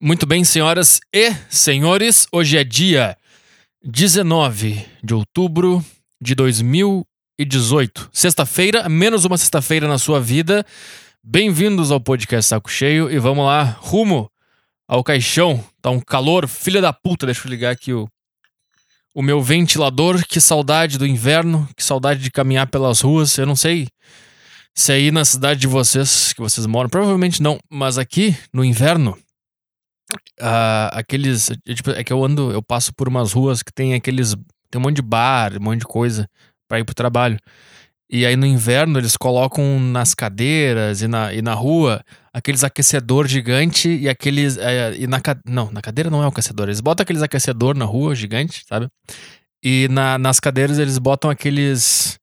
Muito bem, senhoras e senhores, hoje é dia 19 de outubro de 2018. Sexta-feira, menos uma sexta-feira na sua vida. Bem-vindos ao podcast Saco Cheio e vamos lá, rumo ao caixão. Tá um calor, filha da puta. Deixa eu ligar aqui o, o meu ventilador. Que saudade do inverno, que saudade de caminhar pelas ruas. Eu não sei se aí na cidade de vocês, que vocês moram, provavelmente não, mas aqui no inverno, uh, aqueles. É, tipo, é que eu ando, eu passo por umas ruas que tem aqueles. Tem um monte de bar, um monte de coisa para ir pro trabalho. E aí no inverno eles colocam nas cadeiras e na, e na rua aqueles aquecedor gigante e aqueles. É, e na, não, na cadeira não é o aquecedor. Eles botam aqueles aquecedor na rua gigante, sabe? E na, nas cadeiras eles botam aqueles.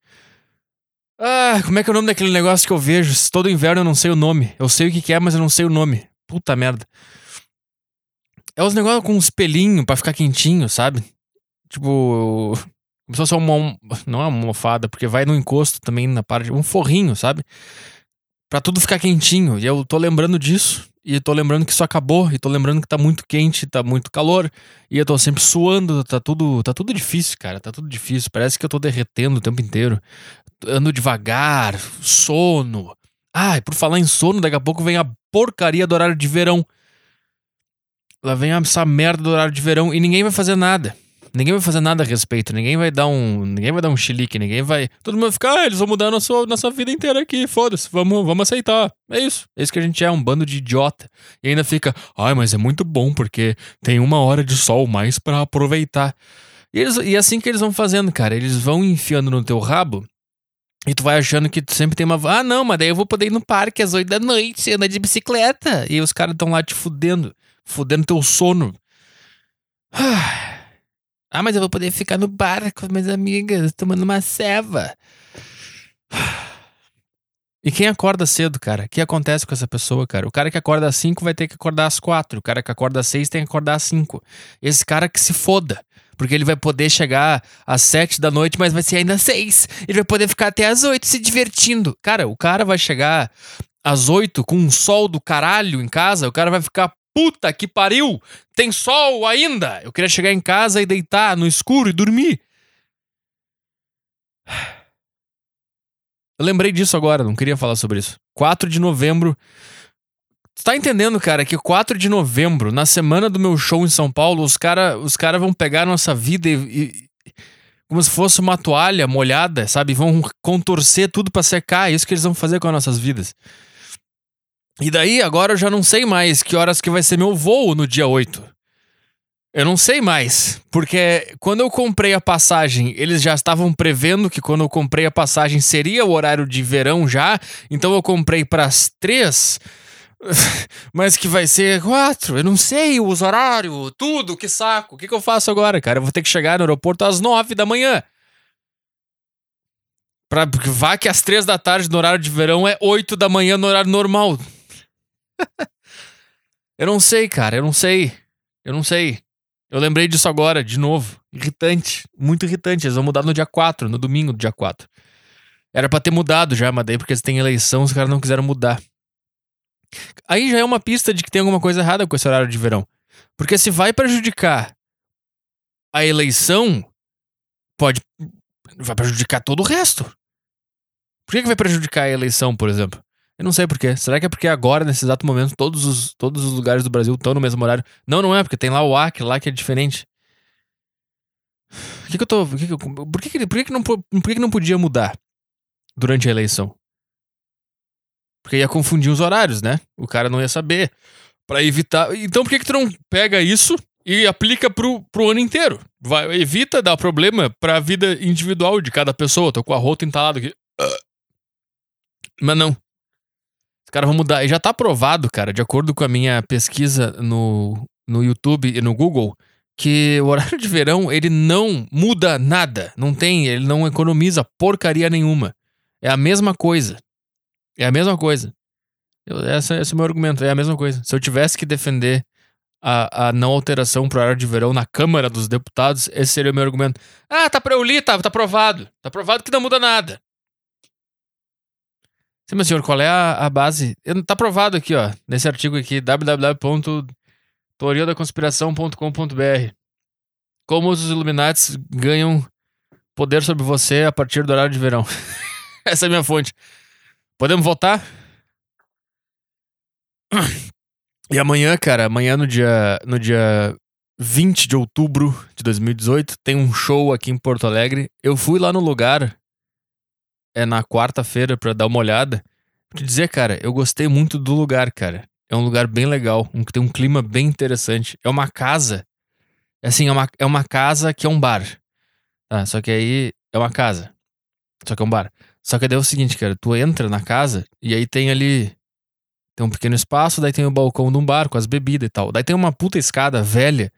Ah, como é que é o nome daquele negócio que eu vejo? Todo inverno eu não sei o nome. Eu sei o que, que é, mas eu não sei o nome. Puta merda. É os negócios com um espelhinho pra ficar quentinho, sabe? Tipo. Como se fosse uma. Não é uma almofada, porque vai no encosto também na parte. Um forrinho, sabe? Pra tudo ficar quentinho. E eu tô lembrando disso. E tô lembrando que isso acabou. E tô lembrando que tá muito quente, tá muito calor. E eu tô sempre suando. Tá tudo, tá tudo difícil, cara. Tá tudo difícil. Parece que eu tô derretendo o tempo inteiro. Ando devagar, sono. Ai, por falar em sono, daqui a pouco vem a porcaria do horário de verão. Lá vem essa merda do horário de verão e ninguém vai fazer nada. Ninguém vai fazer nada a respeito, ninguém vai dar um, ninguém vai dar um chilique, ninguém vai, todo mundo vai ficar, ah, eles vão mudar a nossa, nossa vida inteira aqui, foda-se, vamos, vamos aceitar. É isso. É isso que a gente é, um bando de idiota. E ainda fica, ai, mas é muito bom porque tem uma hora de sol mais para aproveitar. E, eles, e é assim que eles vão fazendo, cara. Eles vão enfiando no teu rabo e tu vai achando que tu sempre tem uma. Ah, não, mas daí eu vou poder ir no parque às oito da noite, andar de bicicleta. E os caras estão lá te fudendo fudendo teu sono. Ah, mas eu vou poder ficar no bar com as minhas amigas, tomando uma ceva. E quem acorda cedo, cara? O que acontece com essa pessoa, cara? O cara que acorda às 5 vai ter que acordar às 4. O cara que acorda às 6 tem que acordar às 5. Esse cara que se foda. Porque ele vai poder chegar às 7 da noite, mas vai ser ainda 6. Ele vai poder ficar até às 8 se divertindo. Cara, o cara vai chegar às 8 com um sol do caralho em casa, o cara vai ficar Puta que pariu! Tem sol ainda! Eu queria chegar em casa e deitar no escuro e dormir. Eu lembrei disso agora, não queria falar sobre isso. 4 de novembro. Tu tá entendendo, cara, que 4 de novembro, na semana do meu show em São Paulo, os caras os cara vão pegar a nossa vida e, e, como se fosse uma toalha molhada, sabe? Vão contorcer tudo para secar. É isso que eles vão fazer com as nossas vidas. E daí, agora eu já não sei mais que horas que vai ser meu voo no dia 8. Eu não sei mais, porque quando eu comprei a passagem, eles já estavam prevendo que quando eu comprei a passagem seria o horário de verão já, então eu comprei para as três, mas que vai ser quatro. Eu não sei o horário, tudo, que saco. O que, que eu faço agora, cara? Eu vou ter que chegar no aeroporto às nove da manhã. Pra, vá que às três da tarde no horário de verão é oito da manhã no horário normal. eu não sei, cara, eu não sei. Eu não sei. Eu lembrei disso agora, de novo. Irritante, muito irritante. Eles vão mudar no dia 4, no domingo do dia 4. Era pra ter mudado já, mas daí porque eles têm eleição, os caras não quiseram mudar. Aí já é uma pista de que tem alguma coisa errada com esse horário de verão. Porque se vai prejudicar a eleição, pode. Vai prejudicar todo o resto. Por que, que vai prejudicar a eleição, por exemplo? Eu não sei porquê. Será que é porque agora, nesse exato momento, todos os, todos os lugares do Brasil estão no mesmo horário? Não, não é, porque tem lá o Acre, lá que é diferente. Por que, que eu tô. Por que, que, por que, por que, que, não, por que, que não podia mudar durante a eleição? Porque ia confundir os horários, né? O cara não ia saber. para evitar. Então por que, que tu não pega isso e aplica pro, pro ano inteiro? Vai, evita dar problema pra vida individual de cada pessoa. Tô com a rota entalada aqui. Mas não. Os caras vão mudar. E já tá aprovado, cara, de acordo com a minha pesquisa no, no YouTube e no Google, que o horário de verão, ele não muda nada. Não tem, ele não economiza porcaria nenhuma. É a mesma coisa. É a mesma coisa. Eu, essa, esse é o meu argumento, é a mesma coisa. Se eu tivesse que defender a, a não alteração pro horário de verão na Câmara dos Deputados, esse seria o meu argumento. Ah, tá pra eu li, tá, tá aprovado. Tá aprovado que não muda nada. Sim, meu senhor, qual é a, a base? Tá provado aqui, ó, nesse artigo aqui, www.teoriadaconspiração.com.br. Como os Illuminates ganham poder sobre você a partir do horário de verão. Essa é a minha fonte. Podemos votar? E amanhã, cara, amanhã no dia, no dia 20 de outubro de 2018, tem um show aqui em Porto Alegre. Eu fui lá no lugar, é na quarta-feira, pra dar uma olhada. Pra te dizer, cara, eu gostei muito do lugar, cara. É um lugar bem legal, um, tem um clima bem interessante. É uma casa. Assim, é uma, é uma casa que é um bar. Tá? Só que aí é uma casa. Só que é um bar. Só que daí é o seguinte, cara, tu entra na casa e aí tem ali tem um pequeno espaço, daí tem o balcão de um bar com as bebidas e tal. Daí tem uma puta escada velha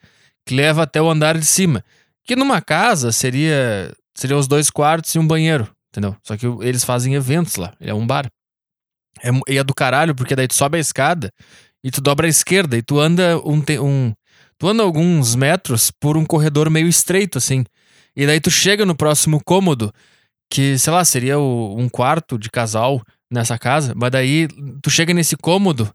que leva até o andar de cima. Que numa casa seria seria os dois quartos e um banheiro, entendeu? Só que eles fazem eventos lá, é um bar. É, e é do caralho, porque daí tu sobe a escada e tu dobra a esquerda e tu anda um, um tu anda alguns metros por um corredor meio estreito assim. E daí tu chega no próximo cômodo, que sei lá, seria o, um quarto de casal nessa casa, mas daí tu chega nesse cômodo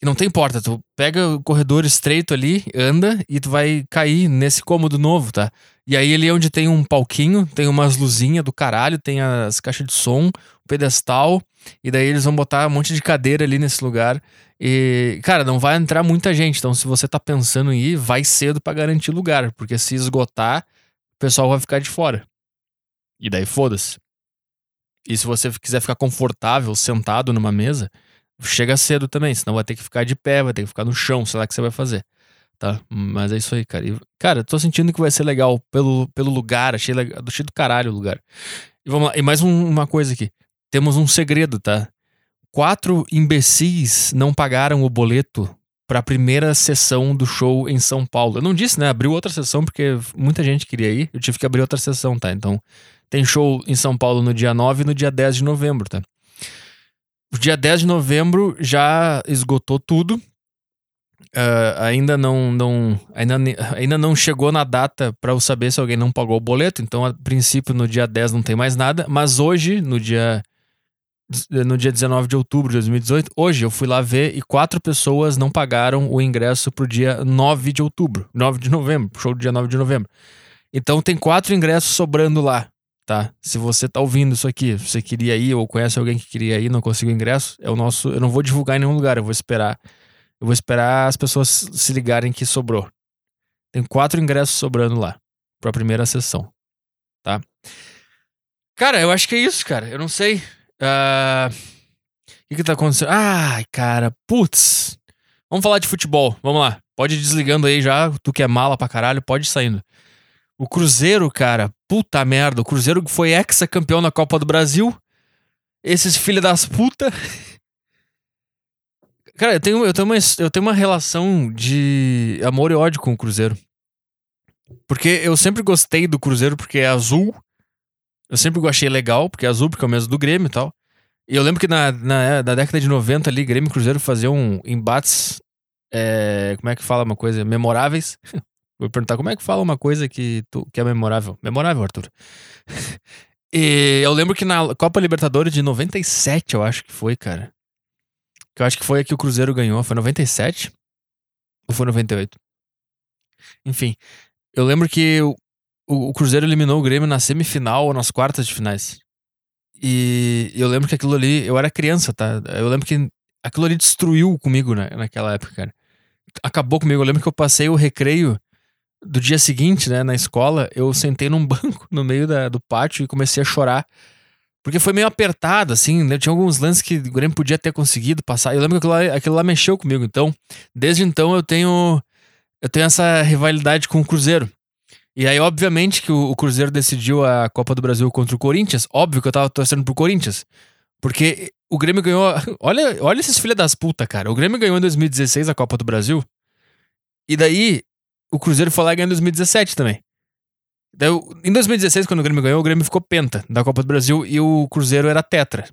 e não tem porta, tu pega o corredor estreito ali, anda e tu vai cair nesse cômodo novo, tá? E aí ali é onde tem um palquinho, tem umas luzinhas do caralho, tem as caixas de som, o pedestal, e daí eles vão botar um monte de cadeira ali nesse lugar. E, cara, não vai entrar muita gente, então se você tá pensando em ir, vai cedo para garantir lugar, porque se esgotar, o pessoal vai ficar de fora. E daí foda-se. E se você quiser ficar confortável sentado numa mesa, chega cedo também, senão vai ter que ficar de pé, vai ter que ficar no chão, sei lá o que você vai fazer. Tá? Mas é isso aí, cara. E, cara, tô sentindo que vai ser legal pelo, pelo lugar, achei, legal, achei do caralho o lugar. E vamos lá, e mais um, uma coisa aqui. Temos um segredo, tá? Quatro imbecis não pagaram o boleto para a primeira sessão do show em São Paulo. Eu não disse, né? Abriu outra sessão porque muita gente queria ir. Eu tive que abrir outra sessão, tá? Então, tem show em São Paulo no dia 9 e no dia 10 de novembro, tá? O dia 10 de novembro já esgotou tudo. Uh, ainda não, não ainda, ainda não chegou na data para eu saber se alguém não pagou o boleto. Então, a princípio, no dia 10 não tem mais nada. Mas hoje, no dia no dia 19 de outubro de 2018, hoje eu fui lá ver e quatro pessoas não pagaram o ingresso pro dia 9 de outubro, 9 de novembro, show do dia 9 de novembro. Então tem quatro ingressos sobrando lá tá? Se você tá ouvindo isso aqui, você queria ir ou conhece alguém que queria ir, não conseguiu ingresso, é o nosso, eu não vou divulgar em nenhum lugar, eu vou esperar. Eu vou esperar as pessoas se ligarem que sobrou. Tem quatro ingressos sobrando lá para a primeira sessão, tá? Cara, eu acho que é isso, cara. Eu não sei. Uh... O que, que tá acontecendo? Ai, cara, putz. Vamos falar de futebol. Vamos lá. Pode ir desligando aí já. Tu que é mala pra caralho, pode ir saindo. O Cruzeiro, cara, puta merda. O Cruzeiro foi ex-campeão na Copa do Brasil. Esses filhos das puta. Cara, eu tenho, eu, tenho uma, eu tenho uma relação de amor e ódio com o Cruzeiro. Porque eu sempre gostei do Cruzeiro porque é azul. Eu sempre achei legal, porque é azul, porque é o mesmo do Grêmio e tal. E eu lembro que na, na, na década de 90 ali, Grêmio e Cruzeiro faziam embates. É, como é que fala uma coisa? Memoráveis. Vou perguntar como é que fala uma coisa que, tu, que é memorável. Memorável, Arthur. e eu lembro que na Copa Libertadores de 97, eu acho que foi, cara. Que eu acho que foi a que o Cruzeiro ganhou. Foi 97? Ou foi 98? Enfim, eu lembro que o, o, o Cruzeiro eliminou o Grêmio na semifinal ou nas quartas de finais. E eu lembro que aquilo ali, eu era criança, tá? Eu lembro que aquilo ali destruiu comigo né, naquela época, cara. Acabou comigo. Eu lembro que eu passei o recreio do dia seguinte, né, na escola, eu sentei num banco no meio da, do pátio e comecei a chorar. Porque foi meio apertado, assim, né? Tinha alguns lances que o Grêmio podia ter conseguido passar. Eu lembro que aquilo lá, aquilo lá mexeu comigo. Então, desde então eu tenho eu tenho essa rivalidade com o Cruzeiro. E aí, obviamente, que o, o Cruzeiro decidiu a Copa do Brasil contra o Corinthians. Óbvio que eu tava torcendo pro Corinthians. Porque o Grêmio ganhou. Olha, olha esses filhos das putas, cara. O Grêmio ganhou em 2016 a Copa do Brasil. E daí, o Cruzeiro foi lá e ganhou em 2017 também. Daí, em 2016, quando o Grêmio ganhou, o Grêmio ficou penta da Copa do Brasil e o Cruzeiro era tetra.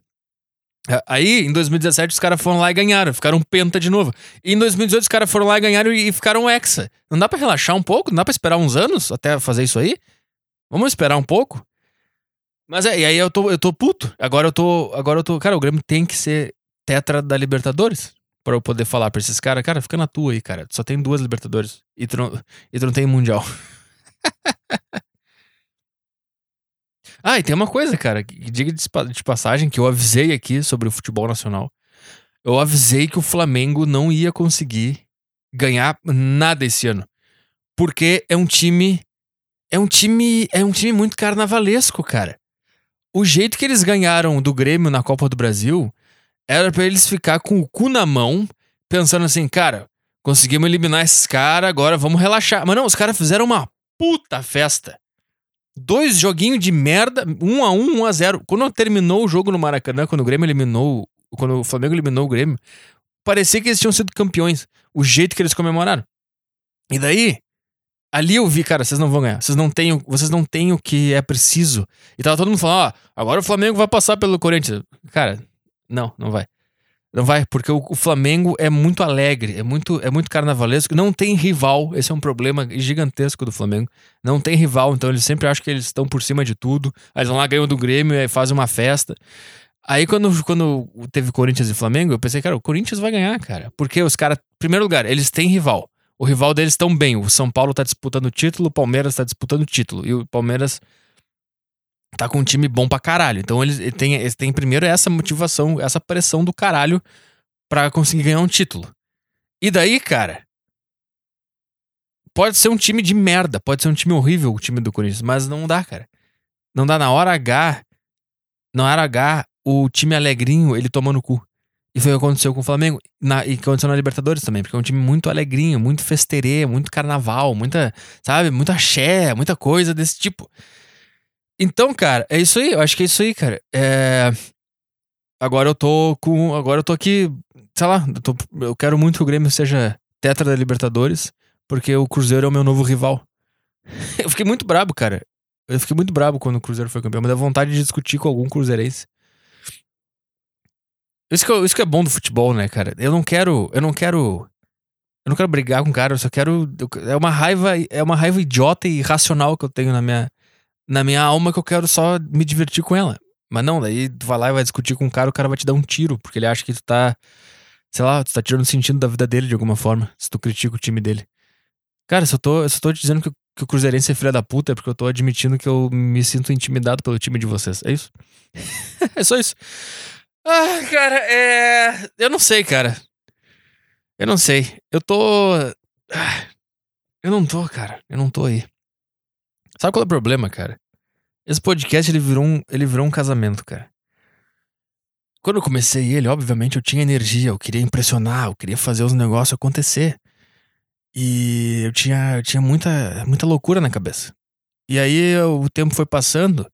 Aí, em 2017, os caras foram lá e ganharam, ficaram penta de novo. E em 2018, os caras foram lá e ganharam e ficaram hexa. Não dá para relaxar um pouco? Não dá pra esperar uns anos até fazer isso aí? Vamos esperar um pouco? Mas é, e aí eu tô, eu tô puto. Agora eu tô. Agora eu tô. Cara, o Grêmio tem que ser tetra da Libertadores. Pra eu poder falar pra esses caras, cara, fica na tua aí, cara. Só tem duas Libertadores. E tu não, e tu não tem Mundial. ah, e tem uma coisa, cara. Diga de passagem que eu avisei aqui sobre o futebol nacional. Eu avisei que o Flamengo não ia conseguir ganhar nada esse ano. Porque é um time. É um time. É um time muito carnavalesco, cara. O jeito que eles ganharam do Grêmio na Copa do Brasil era para eles ficar com o cu na mão, pensando assim, cara, conseguimos eliminar esses caras, agora vamos relaxar. Mas não, os caras fizeram uma puta festa. Dois joguinhos de merda, um a um, um a zero. Quando terminou o jogo no Maracanã, quando o Grêmio eliminou, quando o Flamengo eliminou o Grêmio, parecia que eles tinham sido campeões. O jeito que eles comemoraram. E daí, ali eu vi, cara, vocês não vão ganhar. Vocês não têm, vocês não têm o que é preciso. E tava todo mundo falando, ó, agora o Flamengo vai passar pelo Corinthians. Cara, não, não vai. Não vai, porque o, o, Flamengo é muito alegre, é muito, é muito carnavalesco, não tem rival, esse é um problema gigantesco do Flamengo. Não tem rival, então eles sempre acham que eles estão por cima de tudo. Aí eles vão lá, ganham do Grêmio e fazem uma festa. Aí quando, quando teve Corinthians e Flamengo, eu pensei, cara, o Corinthians vai ganhar, cara. Porque os caras, primeiro lugar, eles têm rival. O rival deles estão bem. O São Paulo tá disputando o título, o Palmeiras tá disputando o título. E o Palmeiras tá com um time bom pra caralho. Então eles, têm, primeiro essa motivação, essa pressão do caralho pra conseguir ganhar um título. E daí, cara. Pode ser um time de merda, pode ser um time horrível o time do Corinthians, mas não dá, cara. Não dá na hora H. Na hora H, o time alegrinho, ele tomou no cu. E foi o que aconteceu com o Flamengo. Na, e aconteceu na Libertadores também, porque é um time muito alegrinho, muito festerê, muito carnaval, muita, sabe, muita axé, muita coisa desse tipo. Então, cara, é isso aí. Eu acho que é isso aí, cara. É... Agora eu tô com. Agora eu tô aqui. Sei lá, eu, tô... eu quero muito que o Grêmio seja tetra da Libertadores, porque o Cruzeiro é o meu novo rival. eu fiquei muito brabo, cara. Eu fiquei muito brabo quando o Cruzeiro foi campeão, mas dá vontade de discutir com algum cruzeirense. Isso que, eu, isso que é bom do futebol, né, cara? Eu não quero. Eu não quero. Eu não quero brigar com o cara, eu só quero. É uma raiva. É uma raiva idiota e irracional que eu tenho na minha, na minha alma que eu quero só me divertir com ela. Mas não, daí tu vai lá e vai discutir com o cara, o cara vai te dar um tiro, porque ele acha que tu tá. Sei lá, tu tá tirando sentido da vida dele de alguma forma, se tu critica o time dele. Cara, se eu tô, eu tô te dizendo que, que o Cruzeirense é filha da puta, é porque eu tô admitindo que eu me sinto intimidado pelo time de vocês. É isso? é só isso. Ah, cara, é. Eu não sei, cara. Eu não sei. Eu tô. Ah, eu não tô, cara. Eu não tô aí. Sabe qual é o problema, cara? Esse podcast ele virou um, ele virou um casamento, cara. Quando eu comecei ele, obviamente eu tinha energia, eu queria impressionar, eu queria fazer os negócios acontecer. E eu tinha, eu tinha muita, muita loucura na cabeça. E aí o tempo foi passando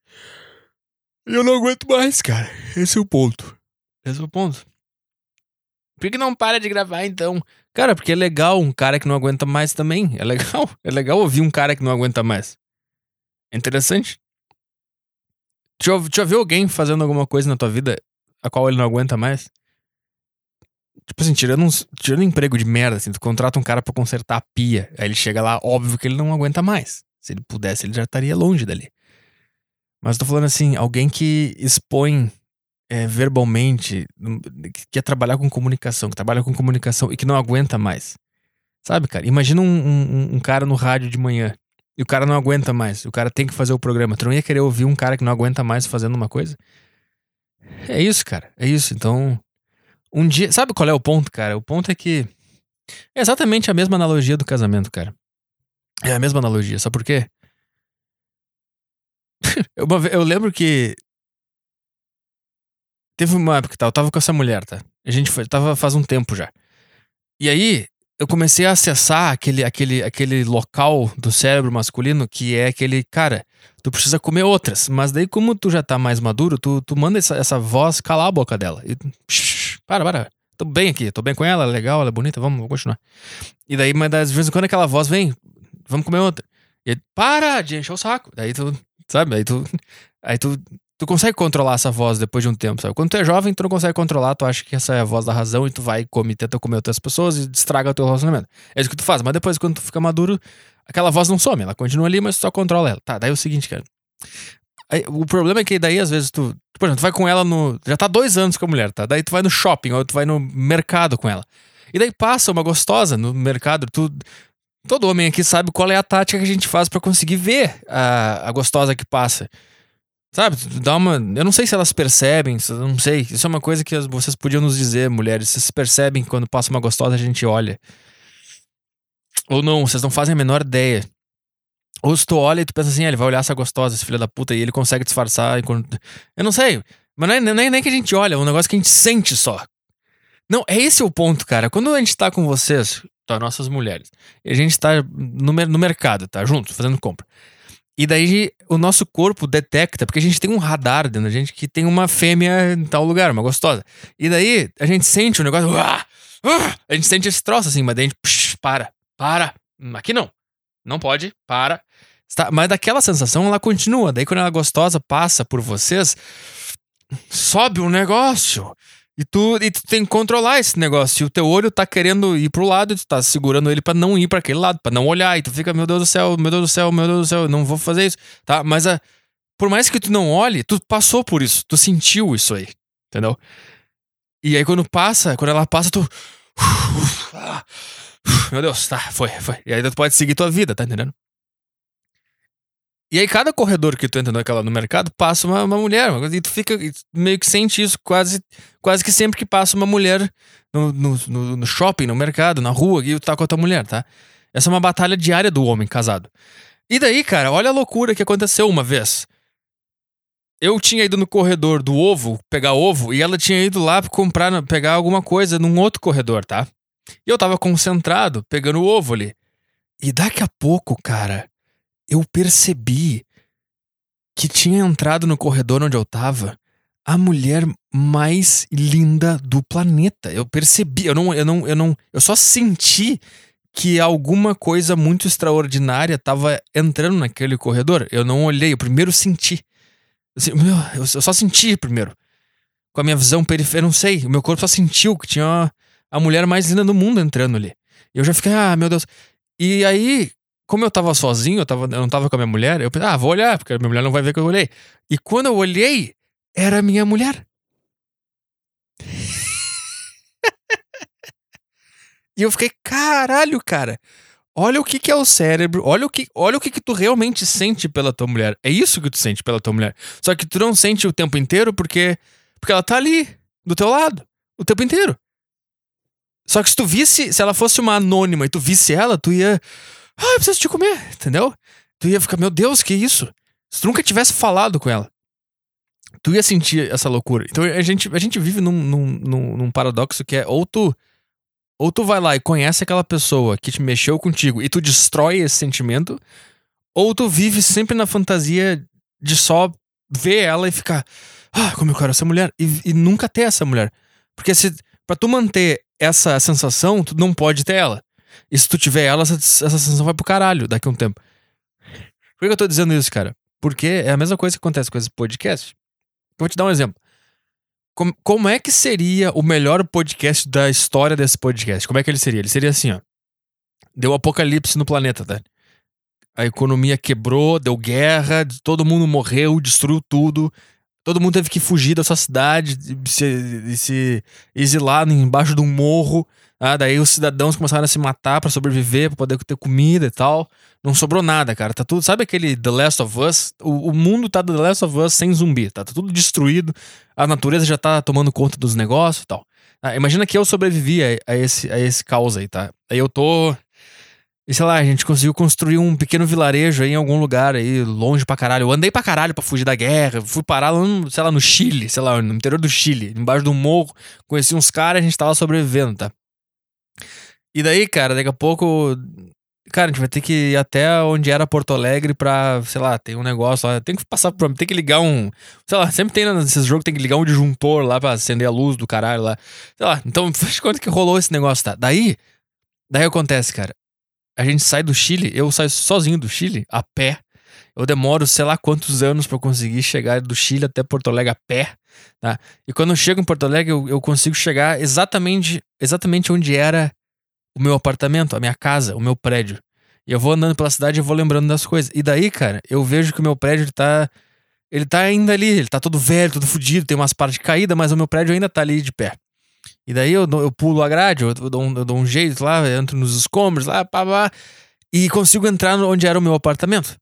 e eu não aguento mais, cara. Esse é o ponto. Esse é o ponto. Por que não para de gravar então? Cara, porque é legal um cara que não aguenta mais também. É legal. É legal ouvir um cara que não aguenta mais. É interessante. Já, já viu alguém fazendo alguma coisa na tua vida a qual ele não aguenta mais? Tipo assim, tirando, uns, tirando um emprego de merda, assim, tu contrata um cara para consertar a pia. Aí ele chega lá, óbvio que ele não aguenta mais. Se ele pudesse, ele já estaria longe dali. Mas tô falando assim, alguém que expõe é, verbalmente, que quer trabalhar com comunicação, que trabalha com comunicação e que não aguenta mais. Sabe, cara? Imagina um, um, um cara no rádio de manhã e o cara não aguenta mais. O cara tem que fazer o programa. Tu não ia querer ouvir um cara que não aguenta mais fazendo uma coisa? É isso, cara. É isso. Então, um dia. Sabe qual é o ponto, cara? O ponto é que. É exatamente a mesma analogia do casamento, cara. É a mesma analogia. Sabe por quê? eu, eu lembro que. Teve uma época que tá, eu tava com essa mulher, tá? A gente foi, tava faz um tempo já. E aí, eu comecei a acessar aquele, aquele, aquele local do cérebro masculino que é aquele, cara, tu precisa comer outras. Mas daí, como tu já tá mais maduro, tu, tu manda essa, essa voz calar a boca dela. E, para, para. Tô bem aqui, tô bem com ela, é legal, ela é bonita, vamos, vamos continuar. E daí, mas às vezes quando aquela voz vem, vamos comer outra. E aí, para de encher o saco. Daí tu, sabe, aí tu, aí tu tu consegue controlar essa voz depois de um tempo, sabe? Quando tu é jovem, tu não consegue controlar, tu acha que essa é a voz da razão e tu vai comer, tenta comer outras pessoas e estraga o teu relacionamento. É isso que tu faz, mas depois, quando tu fica maduro, aquela voz não some, ela continua ali, mas tu só controla ela. Tá, daí é o seguinte, cara. Aí, o problema é que daí, às vezes, tu. Por exemplo, tu vai com ela no. Já tá dois anos com a mulher, tá? Daí tu vai no shopping ou tu vai no mercado com ela. E daí passa uma gostosa no mercado, tu. Todo homem aqui sabe qual é a tática que a gente faz para conseguir ver a, a gostosa que passa. Sabe, dá uma. Eu não sei se elas percebem, não sei. Isso é uma coisa que vocês podiam nos dizer, mulheres. Vocês percebem quando passa uma gostosa a gente olha. Ou não, vocês não fazem a menor ideia. Ou se tu olha e tu pensa assim, ah, ele vai olhar essa gostosa, esse filho da puta, e ele consegue disfarçar. Enquanto... Eu não sei. Mas não é, nem, nem que a gente olha, é um negócio que a gente sente só. Não, é esse o ponto, cara. Quando a gente tá com vocês, tá, nossas mulheres, e a gente tá no, no mercado, tá? Junto, fazendo compra. E daí o nosso corpo detecta, porque a gente tem um radar dentro da gente que tem uma fêmea em tal lugar, uma gostosa. E daí a gente sente o um negócio. Uh, uh, a gente sente esse troço assim, mas daí a gente. Psh, para, para. Aqui não. Não pode, para. Mas daquela sensação ela continua. Daí quando ela gostosa passa por vocês, sobe um negócio. E tu, e tu tem que controlar esse negócio. E o teu olho tá querendo ir pro lado, e tu tá segurando ele para não ir para aquele lado, para não olhar. E tu fica, meu Deus do céu, meu Deus do céu, meu Deus do céu, não vou fazer isso, tá? Mas a, por mais que tu não olhe, tu passou por isso, tu sentiu isso aí, entendeu? E aí quando passa, quando ela passa, tu. Meu Deus, tá, foi, foi. E aí tu pode seguir tua vida, tá entendendo? E aí, cada corredor que tu entra naquela, no mercado passa uma, uma mulher. E tu fica meio que sente isso quase, quase que sempre que passa uma mulher no, no, no, no shopping, no mercado, na rua, e tu tá com a tua mulher, tá? Essa é uma batalha diária do homem casado. E daí, cara, olha a loucura que aconteceu uma vez. Eu tinha ido no corredor do ovo, pegar ovo, e ela tinha ido lá comprar, pegar alguma coisa num outro corredor, tá? E eu tava concentrado, pegando o ovo ali. E daqui a pouco, cara, eu percebi que tinha entrado no corredor onde eu tava a mulher mais linda do planeta. Eu percebi, eu não, eu não, eu não, eu só senti que alguma coisa muito extraordinária tava entrando naquele corredor. Eu não olhei, eu primeiro senti. Assim, meu, eu só senti primeiro. Com a minha visão periférica, não sei, o meu corpo só sentiu que tinha a mulher mais linda do mundo entrando ali. Eu já fiquei, ah, meu Deus. E aí, como eu tava sozinho, eu, tava, eu não tava com a minha mulher, eu pensei, ah, vou olhar, porque a minha mulher não vai ver que eu olhei. E quando eu olhei, era a minha mulher. e eu fiquei, caralho, cara. Olha o que, que é o cérebro, olha o que, olha o que, que tu realmente sente pela tua mulher. É isso que tu sente pela tua mulher. Só que tu não sente o tempo inteiro porque porque ela tá ali, do teu lado, o tempo inteiro. Só que se tu visse, se ela fosse uma anônima e tu visse ela, tu ia ah, eu preciso te comer, entendeu? Tu ia ficar, meu Deus, que isso? Se tu nunca tivesse falado com ela, tu ia sentir essa loucura. Então a gente, a gente vive num, num, num paradoxo que é ou tu, ou tu vai lá e conhece aquela pessoa que te mexeu contigo e tu destrói esse sentimento, ou tu vive sempre na fantasia de só ver ela e ficar, ah, como eu quero essa mulher, e, e nunca ter essa mulher. Porque se, pra tu manter essa sensação, tu não pode ter ela. E se tu tiver ela, essa, essa sensação vai pro caralho daqui a um tempo. Por que eu tô dizendo isso, cara? Porque é a mesma coisa que acontece com esse podcast. Eu vou te dar um exemplo. Como, como é que seria o melhor podcast da história desse podcast? Como é que ele seria? Ele seria assim, ó. Deu apocalipse no planeta, tá? A economia quebrou, deu guerra, todo mundo morreu, destruiu tudo. Todo mundo teve que fugir da sua cidade, se, se exilar embaixo de um morro. Ah, daí os cidadãos começaram a se matar para sobreviver, pra poder ter comida e tal. Não sobrou nada, cara. Tá tudo. Sabe aquele The Last of Us? O, o mundo tá The Last of Us sem zumbi. Tá, tá tudo destruído. A natureza já tá tomando conta dos negócios e tal. Ah, imagina que eu sobrevivi a, a, esse, a esse caos aí, tá? Aí eu tô. E sei lá, a gente conseguiu construir um pequeno vilarejo aí em algum lugar aí, longe pra caralho. Eu andei pra caralho pra fugir da guerra. Fui parar lá, no, sei lá, no Chile, sei lá, no interior do Chile, embaixo do morro. Conheci uns caras e a gente tava sobrevivendo, tá? E daí, cara, daqui a pouco. Cara, a gente vai ter que ir até onde era Porto Alegre pra, sei lá, tem um negócio lá. Tem que passar por. Tem que ligar um. Sei lá, sempre tem nesses jogos, tem que ligar um disjuntor lá pra acender a luz do caralho lá. Sei lá, então faz conta que rolou esse negócio, tá? Daí. Daí acontece, cara. A gente sai do Chile, eu saio sozinho do Chile, a pé. Eu demoro sei lá quantos anos para conseguir chegar do Chile até Porto Alegre a pé, tá? E quando eu chego em Porto Alegre, eu, eu consigo chegar exatamente, exatamente onde era o meu apartamento, a minha casa, o meu prédio. E eu vou andando pela cidade e vou lembrando das coisas. E daí, cara, eu vejo que o meu prédio tá ele tá ainda ali, ele tá todo velho, todo fudido, tem umas partes caídas, mas o meu prédio ainda tá ali de pé. E daí eu, eu pulo a grade, eu, dou um, eu dou um jeito lá, entro nos escombros lá, pá, pá, e consigo entrar onde era o meu apartamento.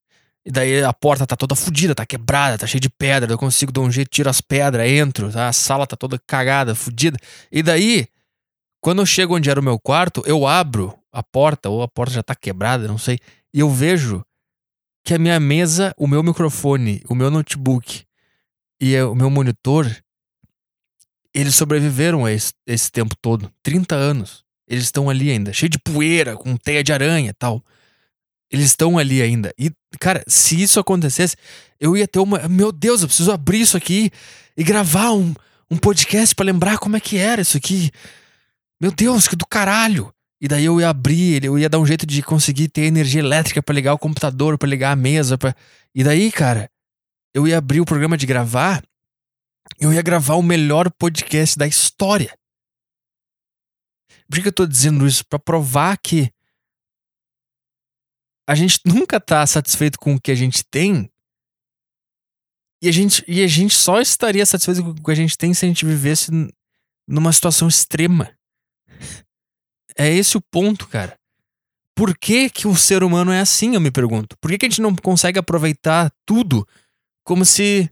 E daí a porta tá toda fodida, tá quebrada, tá cheia de pedra. Eu consigo dar um jeito, tiro as pedras, entro, tá? a sala tá toda cagada, fodida. E daí, quando eu chego onde era o meu quarto, eu abro a porta, ou a porta já tá quebrada, não sei, e eu vejo que a minha mesa, o meu microfone, o meu notebook e o meu monitor, eles sobreviveram a esse, esse tempo todo 30 anos. Eles estão ali ainda, cheio de poeira, com teia de aranha tal. Eles estão ali ainda. E, cara, se isso acontecesse, eu ia ter uma. Meu Deus, eu preciso abrir isso aqui e gravar um, um podcast para lembrar como é que era isso aqui. Meu Deus, que do caralho! E daí eu ia abrir, eu ia dar um jeito de conseguir ter energia elétrica para ligar o computador, para ligar a mesa. Pra... E daí, cara, eu ia abrir o programa de gravar, eu ia gravar o melhor podcast da história. Por que eu tô dizendo isso? Para provar que a gente nunca tá satisfeito com o que a gente tem. E a gente, e a gente só estaria satisfeito com o que a gente tem se a gente vivesse numa situação extrema. É esse o ponto, cara. Por que, que o ser humano é assim, eu me pergunto? Por que, que a gente não consegue aproveitar tudo como se.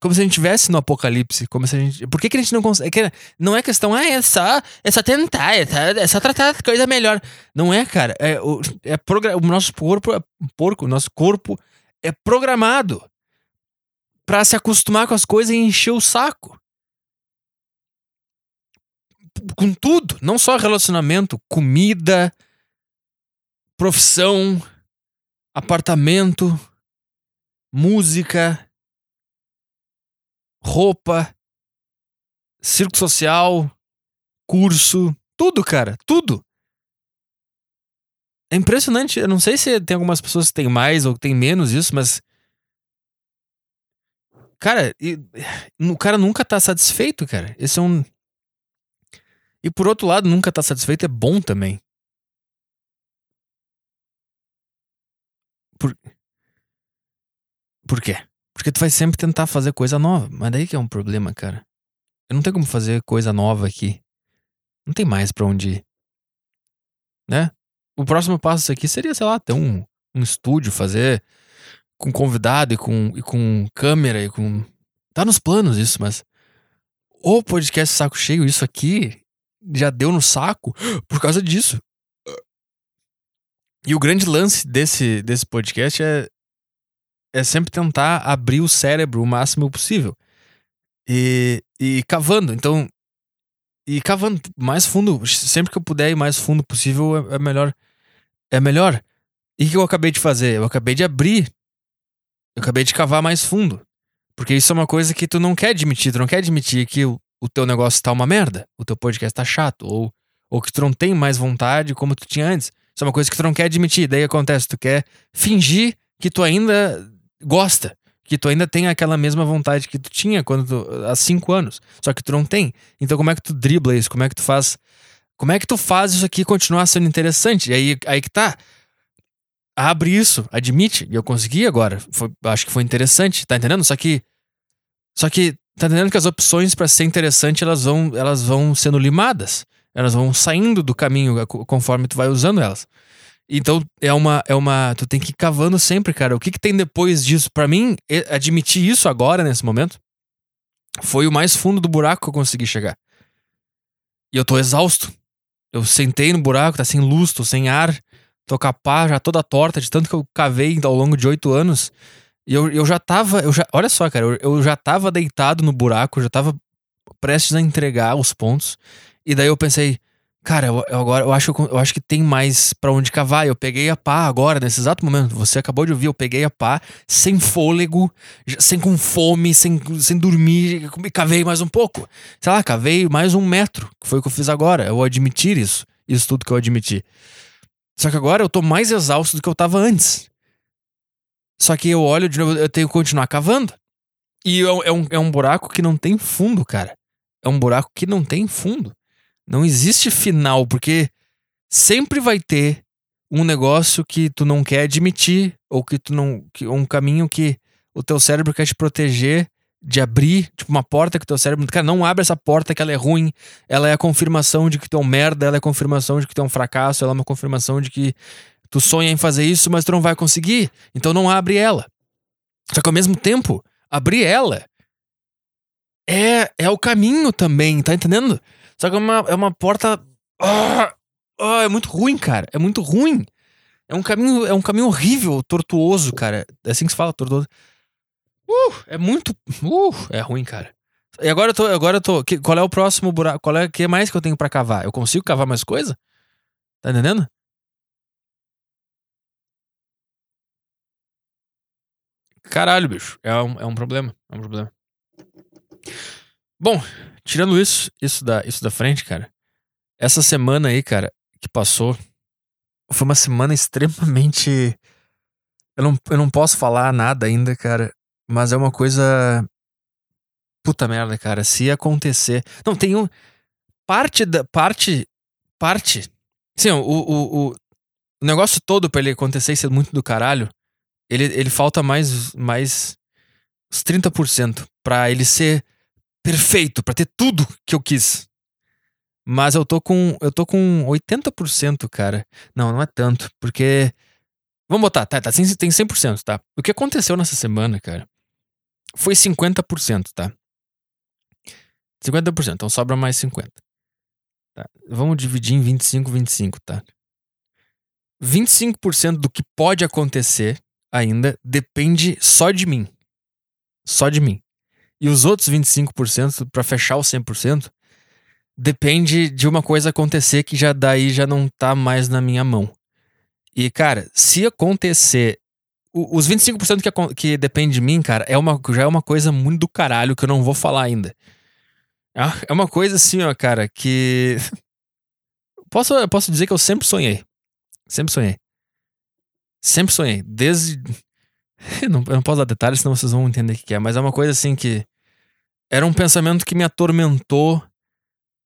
Como se a gente estivesse no apocalipse. Como se a gente. Por que, que a gente não consegue. É não é questão, ah, é só, é só tentar, é só, é só tratar coisa melhor. Não é, cara. É, o, é progra... o nosso corpo, é porco, o nosso corpo é programado para se acostumar com as coisas e encher o saco com tudo, não só relacionamento, comida, profissão, apartamento, música, roupa, circo social, curso, tudo, cara, tudo. É impressionante. Eu não sei se tem algumas pessoas que têm mais ou que têm menos isso, mas. Cara, o cara nunca tá satisfeito, cara. Esse é um. E por outro lado, nunca estar tá satisfeito é bom também. Por... por quê? Porque tu vai sempre tentar fazer coisa nova. Mas daí que é um problema, cara. Eu não tenho como fazer coisa nova aqui. Não tem mais pra onde ir. Né? O próximo passo aqui seria, sei lá, ter um, um estúdio, fazer com convidado e com, e com câmera e com. Tá nos planos isso, mas. O podcast Saco Cheio, isso aqui já deu no saco por causa disso. E o grande lance desse, desse podcast é, é sempre tentar abrir o cérebro o máximo possível. E, e cavando. Então, e cavando mais fundo, sempre que eu puder ir mais fundo possível, é, é melhor. É melhor. E o que eu acabei de fazer? Eu acabei de abrir. Eu acabei de cavar mais fundo. Porque isso é uma coisa que tu não quer admitir. Tu não quer admitir que o, o teu negócio tá uma merda, o teu podcast tá chato, ou, ou que tu não tem mais vontade como tu tinha antes. Isso é uma coisa que tu não quer admitir. Daí acontece, tu quer fingir que tu ainda gosta, que tu ainda tem aquela mesma vontade que tu tinha quando tu, há cinco anos. Só que tu não tem. Então como é que tu dribla isso? Como é que tu faz? Como é que tu faz isso aqui continuar sendo interessante? E aí, aí que tá. Abre isso, admite. E eu consegui agora. Foi, acho que foi interessante, tá entendendo? Só que. Só que Tá entendendo que as opções para ser interessante elas vão, elas vão sendo limadas. Elas vão saindo do caminho conforme tu vai usando elas. Então é uma é uma tu tem que ir cavando sempre, cara. O que que tem depois disso? Para mim, admitir isso agora nesse momento foi o mais fundo do buraco que eu consegui chegar. E eu tô exausto. Eu sentei no buraco, tá sem luz, tô sem ar, tô capaz, já toda torta de tanto que eu cavei ao longo de oito anos. E eu, eu já tava. Eu já, olha só, cara, eu, eu já tava deitado no buraco, já tava prestes a entregar os pontos. E daí eu pensei, cara, eu, eu agora eu acho, eu acho que tem mais para onde cavar. Eu peguei a pá agora, nesse exato momento. Você acabou de ouvir, eu peguei a pá, sem fôlego, sem com fome, sem, sem dormir, cavei mais um pouco. Sei lá, cavei mais um metro, que foi o que eu fiz agora. Eu admitir isso. Isso tudo que eu admiti. Só que agora eu tô mais exausto do que eu tava antes. Só que eu olho de novo, eu tenho que continuar cavando. E é, é um, é um buraco que não tem fundo, cara. É um buraco que não tem fundo. Não existe final, porque sempre vai ter um negócio que tu não quer admitir, ou que tu não. Que, um caminho que o teu cérebro quer te proteger de abrir, tipo, uma porta que o teu cérebro. Cara, não abre essa porta que ela é ruim. Ela é a confirmação de que tu é um merda, ela é a confirmação de que tu é um fracasso, ela é uma confirmação de que tu sonha em fazer isso, mas tu não vai conseguir. Então não abre ela. Só que ao mesmo tempo, abrir ela é, é o caminho também, tá entendendo? Só que é uma, é uma porta. Ah, ah, é muito ruim, cara. É muito ruim. É um caminho, é um caminho horrível, tortuoso, cara. É assim que se fala, tortuoso. Uh, é muito. Uh, é ruim, cara. E agora eu tô. Agora eu tô. Que, qual é o próximo buraco? Qual é o que mais que eu tenho para cavar? Eu consigo cavar mais coisa? Tá entendendo? Caralho, bicho. É um, é um problema. É um problema. Bom, tirando isso, isso da, isso da frente, cara. Essa semana aí, cara, que passou, foi uma semana extremamente. Eu não, eu não posso falar nada ainda, cara. Mas é uma coisa. Puta merda, cara. Se acontecer. Não, tem um. Parte da. Parte. Parte. Sim, o, o, o, o negócio todo pra ele acontecer e ser muito do caralho. Ele, ele falta mais. Mais. Uns 30% pra ele ser perfeito, pra ter tudo que eu quis. Mas eu tô com. Eu tô com 80%, cara. Não, não é tanto. Porque. Vamos botar, tá, tá, tem 100%, tá? O que aconteceu nessa semana, cara? foi 50%, tá? 50%, então sobra mais 50%. Tá? Vamos dividir em 25, 25, tá? 25% do que pode acontecer ainda depende só de mim. Só de mim. E os outros 25%, para fechar os 100%, depende de uma coisa acontecer que já daí já não tá mais na minha mão. E, cara, se acontecer os 25% que, que depende de mim, cara, é uma, já é uma coisa muito do caralho que eu não vou falar ainda. É, é uma coisa assim, ó, cara, que. posso, posso dizer que eu sempre sonhei. Sempre sonhei. Sempre sonhei. Desde. Eu não, eu não posso dar detalhes, senão vocês vão entender o que é. Mas é uma coisa assim que. Era um pensamento que me atormentou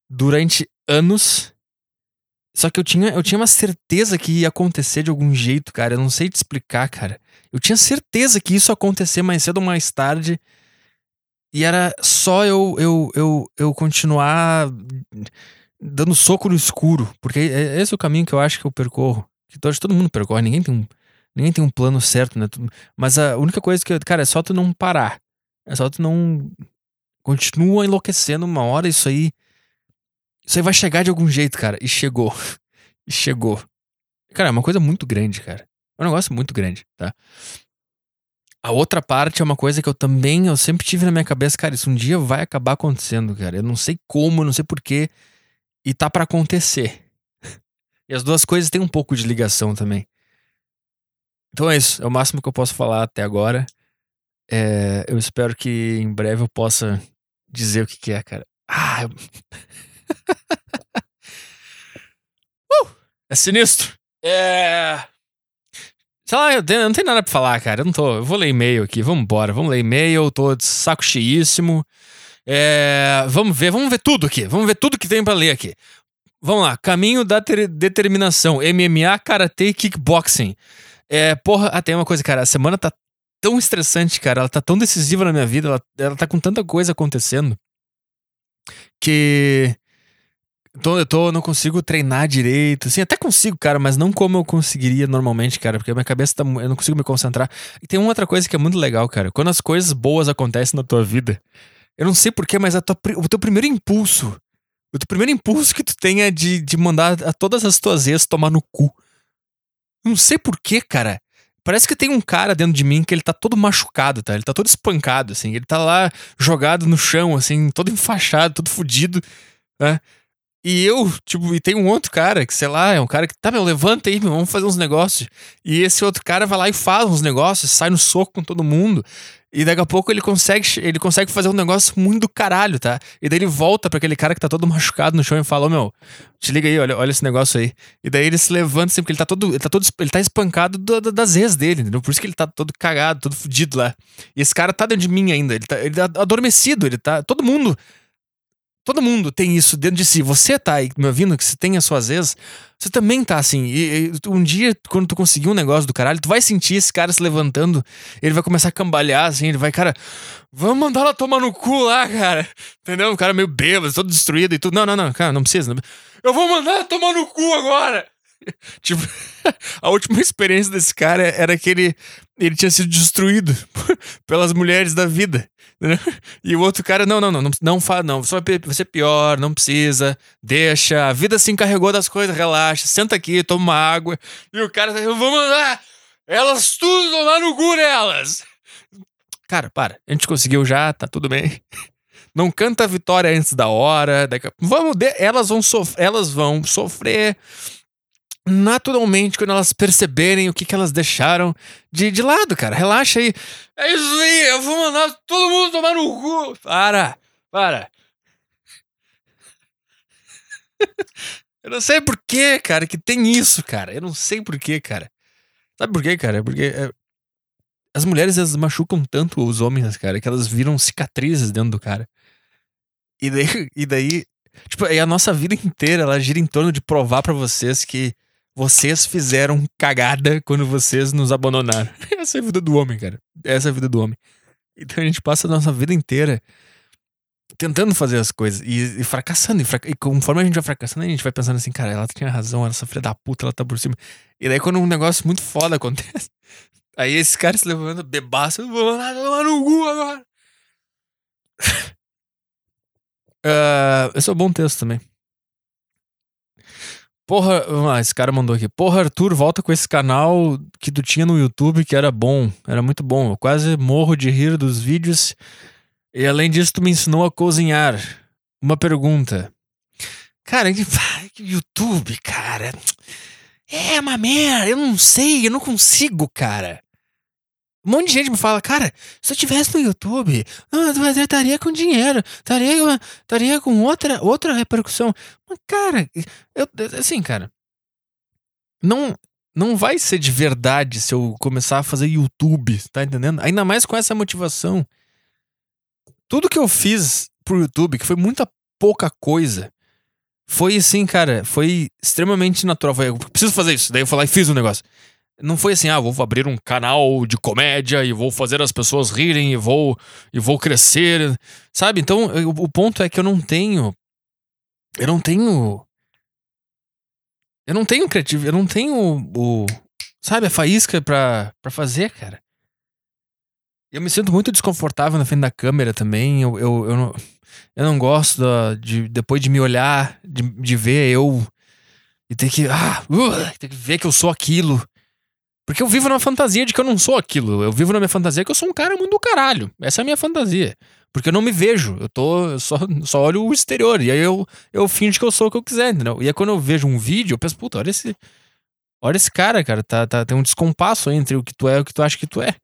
durante anos só que eu tinha, eu tinha uma certeza que ia acontecer de algum jeito, cara. Eu não sei te explicar, cara. Eu tinha certeza que isso ia acontecer mais cedo ou mais tarde. E era só eu, eu, eu, eu continuar dando soco no escuro. Porque é, esse é o caminho que eu acho que eu percorro. Que todo mundo percorre. Ninguém tem um, ninguém tem um plano certo, né? Mas a única coisa que, cara, é só tu não parar. É só tu não. Continua enlouquecendo uma hora, isso aí isso aí vai chegar de algum jeito, cara. E chegou. E chegou. Cara, é uma coisa muito grande, cara. É um negócio muito grande, tá? A outra parte é uma coisa que eu também, eu sempre tive na minha cabeça, cara, isso um dia vai acabar acontecendo, cara. Eu não sei como, eu não sei porquê. E tá para acontecer. E as duas coisas têm um pouco de ligação também. Então é isso, é o máximo que eu posso falar até agora. É, eu espero que em breve eu possa dizer o que, que é, cara. Ah, eu... uh, é sinistro. É. Sei lá, eu, não tenho nada pra falar, cara. Eu não tô. Eu vou ler e-mail aqui. Vamos embora. Vamos ler e-mail. Tô de saco cheíssimo. É, vamos ver, vamos ver tudo aqui. Vamos ver tudo que tem para ler aqui. Vamos lá. Caminho da determinação. MMA, karatê e kickboxing. É, porra, ah, tem uma coisa, cara. A semana tá tão estressante, cara. Ela tá tão decisiva na minha vida. Ela, ela tá com tanta coisa acontecendo. Que Tô, eu tô, não consigo treinar direito. Assim, até consigo, cara, mas não como eu conseguiria normalmente, cara, porque minha cabeça tá. Eu não consigo me concentrar. E tem uma outra coisa que é muito legal, cara. Quando as coisas boas acontecem na tua vida, eu não sei porquê, mas tua, o teu primeiro impulso, o teu primeiro impulso que tu tem é de, de mandar a todas as tuas ex tomar no cu. Não sei porquê, cara. Parece que tem um cara dentro de mim que ele tá todo machucado, tá? Ele tá todo espancado, assim. Ele tá lá jogado no chão, assim, todo enfaixado, todo fudido, né? E eu, tipo, e tem um outro cara que, sei lá, é um cara que, tá, meu, levanta aí, meu, vamos fazer uns negócios. E esse outro cara vai lá e faz uns negócios, sai no soco com todo mundo. E daqui a pouco ele consegue, ele consegue fazer um negócio muito do caralho, tá? E daí ele volta para aquele cara que tá todo machucado no chão e fala: oh, meu, te liga aí, olha, olha esse negócio aí. E daí ele se levanta assim, porque ele tá todo. Ele tá todo. Ele tá espancado do, do, das ex dele, entendeu? Por isso que ele tá todo cagado, todo fudido lá. E esse cara tá dentro de mim ainda. Ele tá, ele tá adormecido, ele tá. Todo mundo Todo mundo tem isso dentro de si. Você tá aí me ouvindo, que você tem as suas vezes, você também tá assim. E, e, um dia, quando tu conseguir um negócio do caralho, tu vai sentir esse cara se levantando, ele vai começar a cambalhar, assim, ele vai, cara, vamos mandar ela tomar no cu lá, cara. Entendeu? O cara meio bêbado, todo destruído e tudo. Não, não, não, cara, não precisa. Não... Eu vou mandar ela tomar no cu agora. tipo, a última experiência desse cara era que ele, ele tinha sido destruído pelas mulheres da vida. Né? E o outro cara, não, não, não, não, não fala, não, só vai ser pior, não precisa, deixa, a vida se encarregou das coisas, relaxa, senta aqui, toma uma água. E o cara, eu vou mandar elas tudo lá no cu delas. Cara, para, a gente conseguiu já, tá tudo bem. Não canta a vitória antes da hora. Daqui a... Vamos, elas vão, sof... elas vão sofrer naturalmente quando elas perceberem o que, que elas deixaram de, de lado, cara. Relaxa aí. É isso aí, eu vou mandar todo mundo tomar no cu. Para, para. eu não sei por que, cara, que tem isso, cara. Eu não sei por que, cara. Sabe por quê, cara? Porque é... as mulheres elas machucam tanto os homens, cara, que elas viram cicatrizes dentro do cara. E daí, e daí tipo, a nossa vida inteira ela gira em torno de provar para vocês que vocês fizeram cagada quando vocês nos abandonaram. Essa é a vida do homem, cara. Essa é a vida do homem. Então a gente passa a nossa vida inteira tentando fazer as coisas e, e fracassando. E, e, conforme a gente vai fracassando, a gente vai pensando assim, cara, ela tinha razão, essa filha da puta, ela tá por cima. E daí quando um negócio muito foda acontece, aí esse cara se levanta bebaço, vou lá tomar no cu agora. uh, esse é um bom texto também. Porra, ah, esse cara mandou aqui. Porra, Arthur, volta com esse canal que tu tinha no YouTube que era bom. Era muito bom. Eu quase morro de rir dos vídeos. E além disso, tu me ensinou a cozinhar. Uma pergunta. Cara, que YouTube, cara. É uma merda. Eu não sei, eu não consigo, cara. Um monte de gente me fala, cara, se eu tivesse no YouTube, eu estaria com dinheiro, estaria, estaria com outra, outra repercussão. Mas, cara, eu, assim, cara, não, não vai ser de verdade se eu começar a fazer YouTube, tá entendendo? Ainda mais com essa motivação. Tudo que eu fiz pro YouTube, que foi muita pouca coisa, foi assim, cara, foi extremamente natural. Foi, eu preciso fazer isso. Daí eu falei fiz o um negócio. Não foi assim, ah, vou abrir um canal de comédia e vou fazer as pessoas rirem e vou e vou crescer, sabe? Então, eu, o ponto é que eu não tenho eu não tenho eu não tenho criativo, eu não tenho o, sabe, a faísca pra, pra fazer, cara. Eu me sinto muito desconfortável na frente da câmera também. Eu, eu, eu, não, eu não gosto de, depois de me olhar, de, de ver eu e ter que, ah, uh, ter que ver que eu sou aquilo. Porque eu vivo numa fantasia de que eu não sou aquilo. Eu vivo na minha fantasia que eu sou um cara muito do caralho. Essa é a minha fantasia. Porque eu não me vejo. Eu tô. Só, só olho o exterior. E aí eu, eu finge que eu sou o que eu quiser, entendeu? E aí quando eu vejo um vídeo, eu penso, puta, olha esse. Olha esse cara, cara. Tá, tá, tem um descompasso entre o que tu é e o que tu acha que tu é.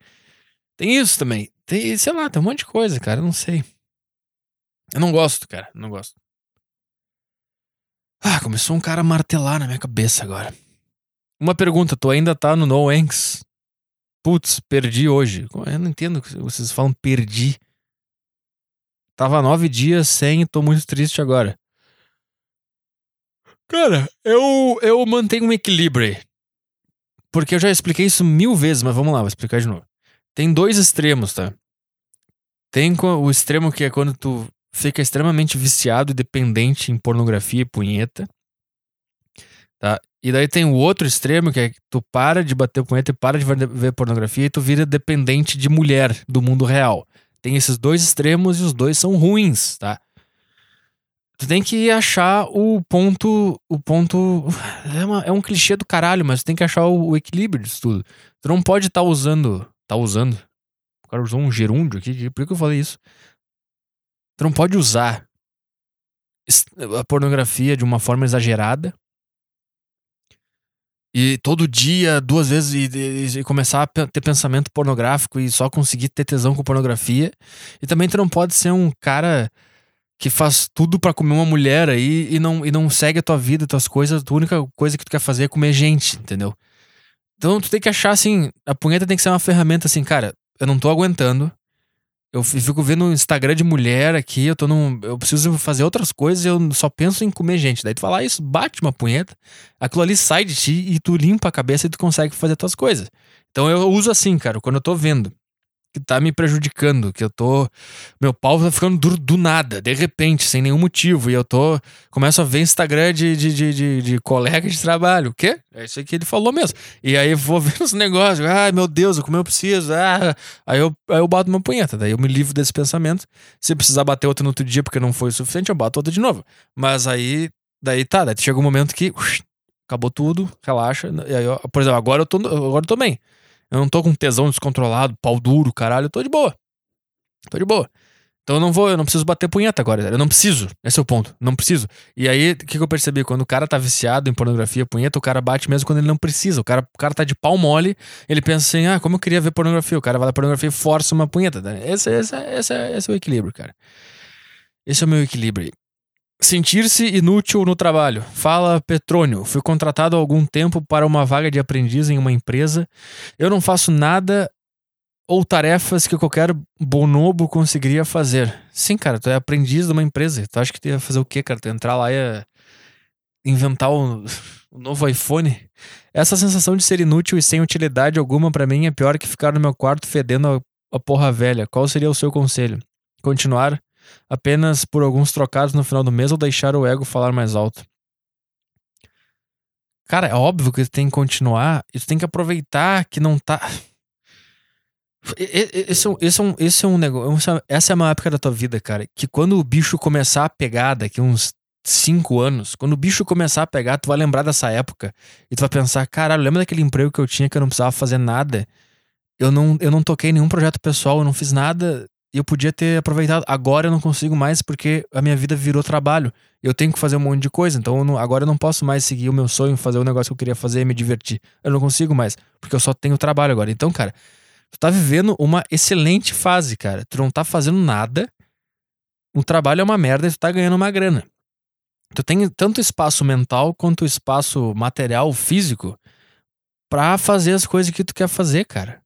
Tem isso também. Tem, sei lá, tem um monte de coisa, cara. Eu não sei. Eu não gosto, cara. Não gosto. Ah, começou um cara a martelar na minha cabeça agora. Uma pergunta, tu ainda tá no No Anks? Putz, perdi hoje. Eu não entendo que vocês falam perdi. Tava nove dias sem e tô muito triste agora. Cara, eu, eu mantenho um equilíbrio. Porque eu já expliquei isso mil vezes, mas vamos lá, vou explicar de novo. Tem dois extremos, tá? Tem o extremo que é quando tu fica extremamente viciado e dependente em pornografia e punheta. Tá? E daí tem o outro extremo, que é que tu para de bater punheta e para de ver pornografia e tu vira dependente de mulher do mundo real. Tem esses dois extremos e os dois são ruins, tá? Tu tem que achar o ponto. O ponto. É, uma, é um clichê do caralho, mas tu tem que achar o, o equilíbrio disso tudo. Tu não pode estar tá usando. Tá usando. O cara usou um gerúndio aqui. Por que eu falei isso? Tu não pode usar a pornografia de uma forma exagerada e todo dia, duas vezes, e, e, começar a ter pensamento pornográfico e só conseguir ter tesão com pornografia. E também tu não pode ser um cara que faz tudo para comer uma mulher aí e não, e não segue a tua vida, tuas coisas. A única coisa que tu quer fazer é comer gente, entendeu? Então tu tem que achar assim, a punheta tem que ser uma ferramenta assim, cara, eu não tô aguentando. Eu fico vendo o Instagram de mulher aqui, eu tô num. Eu preciso fazer outras coisas eu só penso em comer gente. Daí tu fala, ah, isso bate uma punheta, aquilo ali sai de ti e tu limpa a cabeça e tu consegue fazer tuas coisas. Então eu uso assim, cara, quando eu tô vendo que tá me prejudicando, que eu tô. Meu pau tá ficando duro do nada, de repente, sem nenhum motivo. E eu tô. Começo a ver Instagram de, de, de, de, de colega de trabalho. O quê? É isso aí que ele falou mesmo. E aí vou ver os negócios. Ai, meu Deus, como eu preciso. Ah. Aí, eu, aí eu bato uma punheta. Daí eu me livro desse pensamento. Se precisar bater outra no outro dia porque não foi o suficiente, eu bato outra de novo. Mas aí. Daí tá, daí chega um momento que. Ux, acabou tudo, relaxa. E aí, eu, por exemplo, agora eu tô, agora eu tô bem. Eu não tô com tesão descontrolado, pau duro, caralho. Eu tô de boa. Tô de boa. Então eu não vou, eu não preciso bater punheta agora. Eu não preciso. Esse é o ponto. Não preciso. E aí, o que, que eu percebi? Quando o cara tá viciado em pornografia, punheta, o cara bate mesmo quando ele não precisa. O cara, o cara tá de pau mole, ele pensa assim: ah, como eu queria ver pornografia. O cara vai na pornografia e força uma punheta. Esse, esse, esse, esse é o equilíbrio, cara. Esse é o meu equilíbrio. Sentir-se inútil no trabalho. Fala Petrônio. Fui contratado há algum tempo para uma vaga de aprendiz em uma empresa. Eu não faço nada ou tarefas que qualquer bonobo conseguiria fazer. Sim, cara, tu é aprendiz de uma empresa. Tu acha que tu ia fazer o quê, cara? Tu ia entrar lá e ia inventar o, o novo iPhone? Essa sensação de ser inútil e sem utilidade alguma para mim é pior que ficar no meu quarto fedendo a, a porra velha. Qual seria o seu conselho? Continuar apenas por alguns trocados no final do mês ou deixar o ego falar mais alto? Cara, é óbvio que tem que continuar e tu tem que aproveitar que não tá. Esse, esse, é um, esse é um negócio. Essa é uma época da tua vida, cara. Que quando o bicho começar a pegar daqui uns cinco anos, quando o bicho começar a pegar, tu vai lembrar dessa época e tu vai pensar: caralho, lembra daquele emprego que eu tinha que eu não precisava fazer nada? Eu não, eu não toquei nenhum projeto pessoal, eu não fiz nada eu podia ter aproveitado. Agora eu não consigo mais porque a minha vida virou trabalho. Eu tenho que fazer um monte de coisa. Então eu não, agora eu não posso mais seguir o meu sonho, fazer o negócio que eu queria fazer e me divertir. Eu não consigo mais. Porque eu só tenho trabalho agora. Então, cara, tu tá vivendo uma excelente fase, cara. Tu não tá fazendo nada. O trabalho é uma merda e tu tá ganhando uma grana. Tu tem tanto espaço mental quanto espaço material, físico, para fazer as coisas que tu quer fazer, cara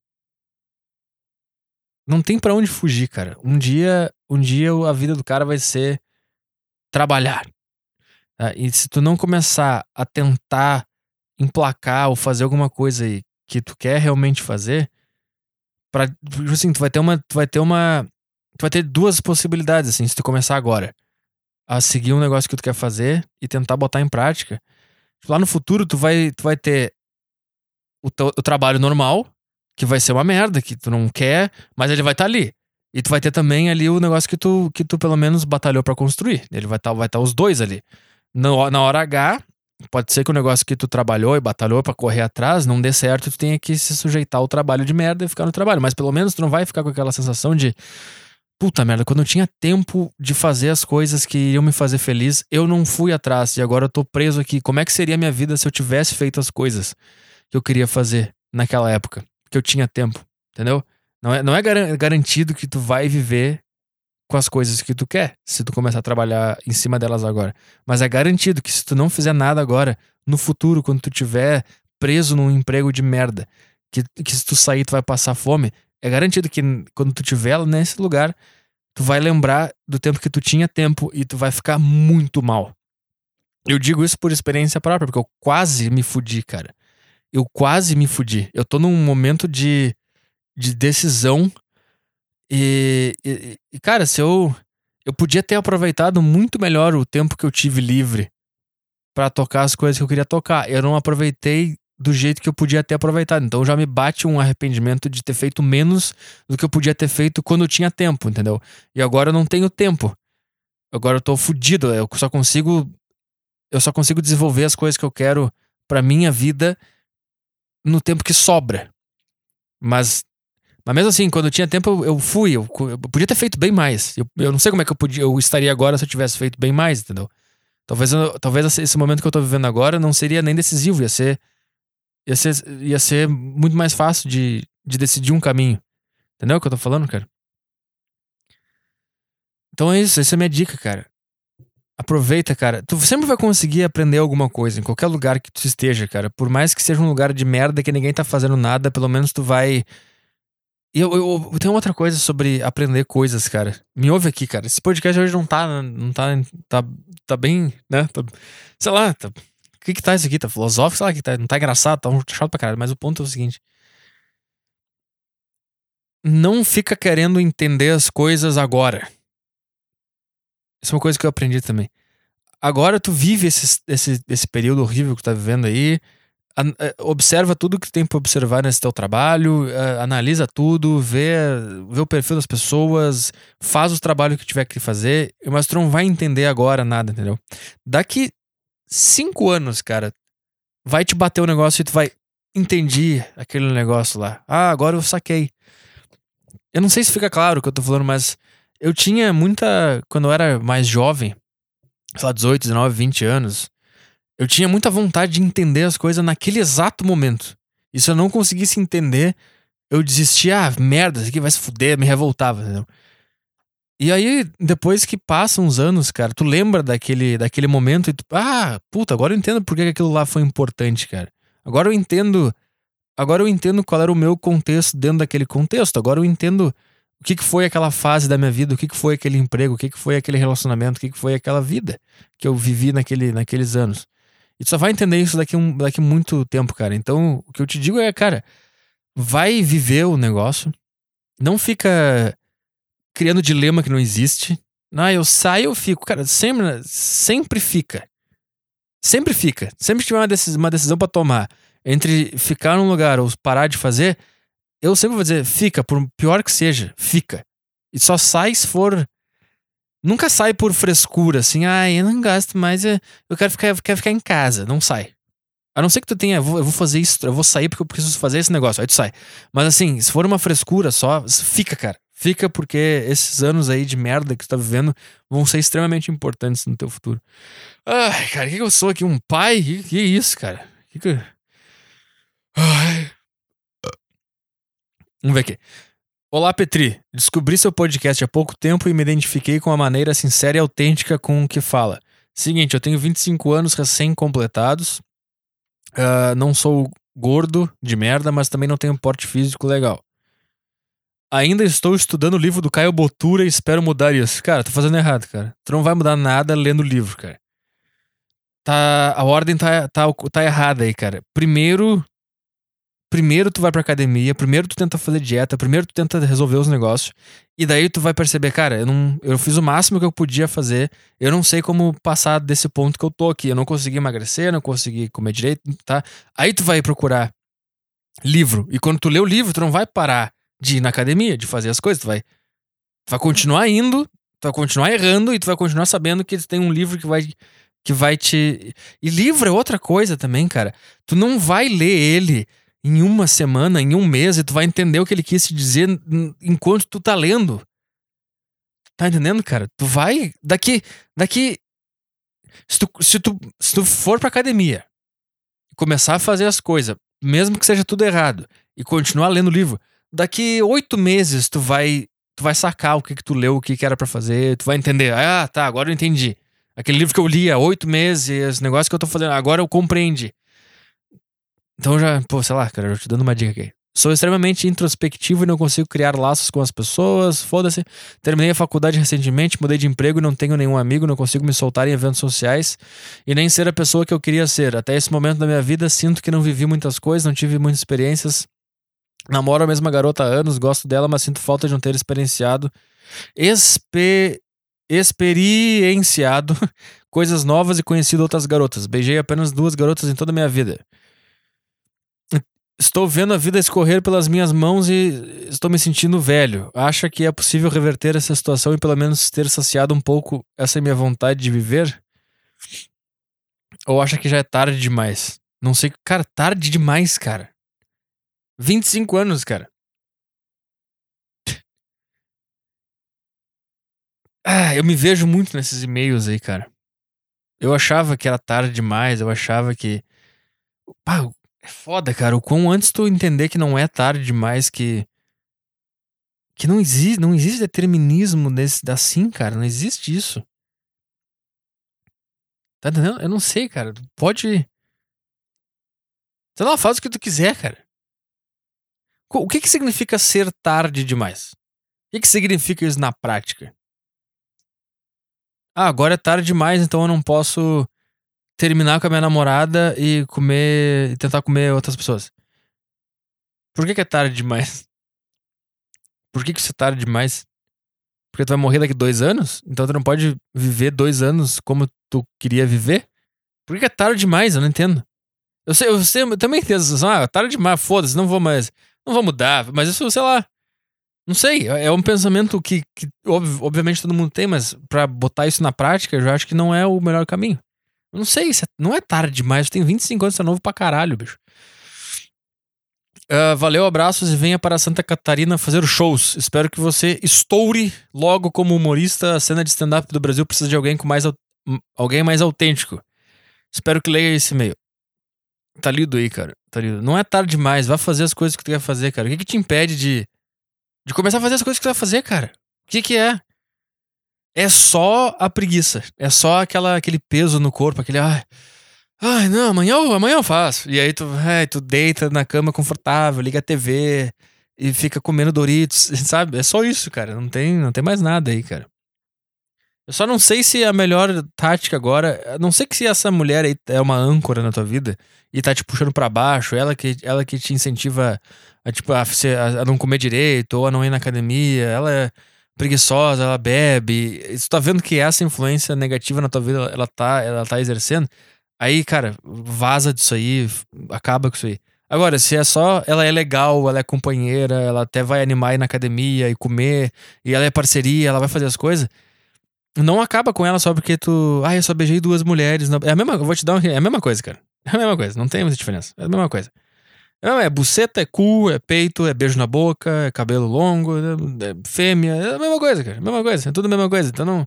não tem para onde fugir, cara. Um dia, um dia a vida do cara vai ser trabalhar. Tá? E se tu não começar a tentar emplacar ou fazer alguma coisa aí que tu quer realmente fazer, para tipo assim, tu vai ter uma, tu vai ter uma, tu vai ter duas possibilidades assim, se tu começar agora a seguir um negócio que tu quer fazer e tentar botar em prática. Lá no futuro tu vai, tu vai ter o, teu, o trabalho normal, que vai ser uma merda, que tu não quer, mas ele vai estar tá ali. E tu vai ter também ali o negócio que tu, que tu pelo menos batalhou para construir. Ele vai estar tá, vai tá os dois ali. Na, na hora H, pode ser que o negócio que tu trabalhou e batalhou para correr atrás não dê certo, tu tenha que se sujeitar ao trabalho de merda e ficar no trabalho. Mas pelo menos tu não vai ficar com aquela sensação de puta merda, quando eu tinha tempo de fazer as coisas que iam me fazer feliz, eu não fui atrás e agora eu tô preso aqui. Como é que seria a minha vida se eu tivesse feito as coisas que eu queria fazer naquela época? Que eu tinha tempo, entendeu? Não é, não é garantido que tu vai viver com as coisas que tu quer, se tu começar a trabalhar em cima delas agora. Mas é garantido que se tu não fizer nada agora, no futuro, quando tu tiver preso num emprego de merda, que, que se tu sair tu vai passar fome, é garantido que quando tu tiver nesse lugar, tu vai lembrar do tempo que tu tinha tempo e tu vai ficar muito mal. Eu digo isso por experiência própria, porque eu quase me fudi, cara eu quase me fudi. Eu tô num momento de, de decisão. E, e, e, cara, se eu. Eu podia ter aproveitado muito melhor o tempo que eu tive livre para tocar as coisas que eu queria tocar. Eu não aproveitei do jeito que eu podia ter aproveitado. Então já me bate um arrependimento de ter feito menos do que eu podia ter feito quando eu tinha tempo, entendeu? E agora eu não tenho tempo. Agora eu tô fudido. Eu só consigo. Eu só consigo desenvolver as coisas que eu quero para minha vida no tempo que sobra. Mas, mas mesmo assim, quando eu tinha tempo, eu, fui. Eu, eu, podia ter feito bem mais. Eu, eu não sei como é que eu, podia, eu estaria agora se eu tivesse feito bem mais, entendeu? Talvez, talvez esse momento que eu tô vivendo agora não seria nem decisivo, ia ser. Ia ser, ia ser muito mais fácil de, de decidir um caminho. Entendeu o que eu tô falando, cara? Então é isso, essa é a minha dica, cara. Aproveita, cara. Tu sempre vai conseguir aprender alguma coisa em qualquer lugar que tu esteja, cara. Por mais que seja um lugar de merda que ninguém tá fazendo nada, pelo menos tu vai E eu, eu, eu tenho outra coisa sobre aprender coisas, cara. Me ouve aqui, cara. Esse podcast hoje não tá. Não tá. Tá, tá bem, né? Tá, sei lá. Tá, o que que tá isso aqui? Tá filosófico? Sei lá, que tá, não tá engraçado, tá chato pra caralho. Mas o ponto é o seguinte. Não fica querendo entender as coisas agora. Isso é uma coisa que eu aprendi também. Agora tu vive esse, esse, esse período horrível que tu tá vivendo aí é, observa tudo que tem para observar nesse teu trabalho, é, analisa tudo, vê, vê o perfil das pessoas, faz o trabalho que tiver que fazer, mas tu não vai entender agora nada, entendeu? Daqui cinco anos, cara, vai te bater o negócio e tu vai entendi aquele negócio lá. Ah, agora eu saquei. Eu não sei se fica claro o que eu tô falando, mas eu tinha muita. Quando eu era mais jovem, sei lá, 18, 19, 20 anos, eu tinha muita vontade de entender as coisas naquele exato momento. E se eu não conseguisse entender, eu desistia, ah, merda, isso aqui vai se fuder, me revoltava, entendeu? E aí, depois que passam uns anos, cara, tu lembra daquele, daquele momento e tu, ah, puta, agora eu entendo por que aquilo lá foi importante, cara. Agora eu entendo, agora eu entendo qual era o meu contexto dentro daquele contexto. Agora eu entendo o que, que foi aquela fase da minha vida, o que, que foi aquele emprego, o que, que foi aquele relacionamento, o que, que foi aquela vida que eu vivi naquele, naqueles anos. E tu só vai entender isso daqui, um, daqui muito tempo, cara. Então, o que eu te digo é, cara, vai viver o negócio. Não fica criando dilema que não existe. Ah, eu saio, eu fico. Cara, sempre, sempre fica. Sempre fica. Sempre tiver uma decisão, uma decisão para tomar entre ficar num lugar ou parar de fazer, eu sempre vou dizer, fica, por pior que seja, fica. E só sai se for Nunca sai por frescura, assim, ah, eu não gosto mais, eu quero ficar, quero ficar em casa. Não sai. A não ser que tu tenha, eu vou, eu vou fazer isso, eu vou sair porque eu preciso fazer esse negócio, aí tu sai. Mas assim, se for uma frescura só, fica, cara. Fica porque esses anos aí de merda que tu tá vivendo vão ser extremamente importantes no teu futuro. Ai, cara, o que, que eu sou aqui? Um pai? Que, que isso, cara? Que que... Ai. Vamos ver aqui. Olá, Petri. Descobri seu podcast há pouco tempo e me identifiquei com a maneira sincera e autêntica com que fala. Seguinte, eu tenho 25 anos recém-completados. Uh, não sou gordo de merda, mas também não tenho porte físico legal. Ainda estou estudando o livro do Caio Botura e espero mudar isso. Cara, tá fazendo errado, cara. Tu não vai mudar nada lendo o livro, cara. Tá, a ordem tá, tá, tá errada aí, cara. Primeiro, primeiro tu vai pra academia, primeiro tu tenta fazer dieta, primeiro tu tenta resolver os negócios, e daí tu vai perceber, cara, eu não, eu fiz o máximo que eu podia fazer, eu não sei como passar desse ponto que eu tô aqui, eu não consegui emagrecer, eu não consegui comer direito, tá? Aí tu vai procurar livro, e quando tu lê o livro, tu não vai parar de ir na academia, de fazer as coisas, tu vai, tu vai continuar indo, tu vai continuar errando, e tu vai continuar sabendo que tem um livro que vai que vai te. E livro é outra coisa também, cara. Tu não vai ler ele em uma semana, em um mês, e tu vai entender o que ele quis te dizer enquanto tu tá lendo. Tá entendendo, cara? Tu vai. Daqui. Daqui. Se tu, se tu, se tu for pra academia começar a fazer as coisas, mesmo que seja tudo errado, e continuar lendo o livro, daqui oito meses tu vai. Tu vai sacar o que, que tu leu, o que, que era para fazer, tu vai entender. Ah, tá, agora eu entendi. Aquele livro que eu li há oito meses, esse negócio que eu tô fazendo, agora eu compreendi. Então já, pô, sei lá, cara, eu te dando uma dica aqui. Sou extremamente introspectivo e não consigo criar laços com as pessoas. Foda-se. Terminei a faculdade recentemente, mudei de emprego e não tenho nenhum amigo, não consigo me soltar em eventos sociais e nem ser a pessoa que eu queria ser. Até esse momento da minha vida, sinto que não vivi muitas coisas, não tive muitas experiências. Namoro a mesma garota há anos, gosto dela, mas sinto falta de não ter experienciado. Experienciado coisas novas e conhecido outras garotas. Beijei apenas duas garotas em toda a minha vida. Estou vendo a vida escorrer pelas minhas mãos e estou me sentindo velho. Acha que é possível reverter essa situação e pelo menos ter saciado um pouco essa minha vontade de viver? Ou acha que já é tarde demais? Não sei. Cara, tarde demais, cara. 25 anos, cara. Ah, eu me vejo muito nesses e-mails aí, cara. Eu achava que era tarde demais, eu achava que. Pá, é foda, cara. O quão antes tu entender que não é tarde demais, que. Que não existe, não existe determinismo desse, assim, cara. Não existe isso. Tá entendendo? Eu não sei, cara. Pode. Sei lá, faz o que tu quiser, cara. O que que significa ser tarde demais? O que que significa isso na prática? Ah, agora é tarde demais, então eu não posso terminar com a minha namorada e comer. e tentar comer outras pessoas. Por que, que é tarde demais? Por que, que isso é tarde demais? Porque tu vai morrer daqui dois anos? Então tu não pode viver dois anos como tu queria viver? Por que, que é tarde demais? Eu não entendo. Eu sei, eu, sei, eu também entendo. Ah, tarde demais, foda-se, não vou mais. Não vou mudar. Mas isso, sei lá. Não sei, é um pensamento que, que obviamente todo mundo tem, mas para botar isso na prática, eu já acho que não é o melhor caminho. Não sei, não é tarde demais, eu tenho 25 anos, tá novo pra caralho, bicho. Uh, valeu, abraços e venha para Santa Catarina fazer shows. Espero que você estoure logo como humorista. A cena de stand-up do Brasil precisa de alguém com mais alguém mais autêntico. Espero que leia esse e-mail. Tá lido aí, cara. Tá lido. Não é tarde demais. Vá fazer as coisas que tu quer fazer, cara. O que, que te impede de de começar a fazer as coisas que tu vai fazer, cara. O que que é? É só a preguiça. É só aquela, aquele peso no corpo, aquele. Ai, ai não, amanhã, eu, amanhã eu faço. E aí tu, ai, tu deita na cama confortável, liga a TV e fica comendo Doritos, sabe? É só isso, cara. Não tem, não tem mais nada aí, cara. Eu só não sei se a melhor tática agora. Não sei que se essa mulher aí é uma âncora na tua vida e tá te puxando para baixo, ela que, ela que te incentiva a, tipo, a, a, não comer direito ou a não ir na academia, ela é preguiçosa, ela bebe. Tu tá vendo que essa influência negativa na tua vida ela tá, ela tá exercendo. Aí, cara, vaza disso aí, acaba com isso aí. Agora, se é só ela é legal, ela é companheira, ela até vai animar ir na academia e comer, e ela é parceria, ela vai fazer as coisas. Não acaba com ela só porque tu. Ah, eu só beijei duas mulheres. É a mesma, vou te dar um, É a mesma coisa, cara. É a mesma coisa, não tem muita diferença. É a mesma coisa. Não, é buceta, é cu, é peito, é beijo na boca, é cabelo longo, é, é fêmea, é a mesma coisa, cara. É a mesma coisa, é tudo a mesma coisa. Então não.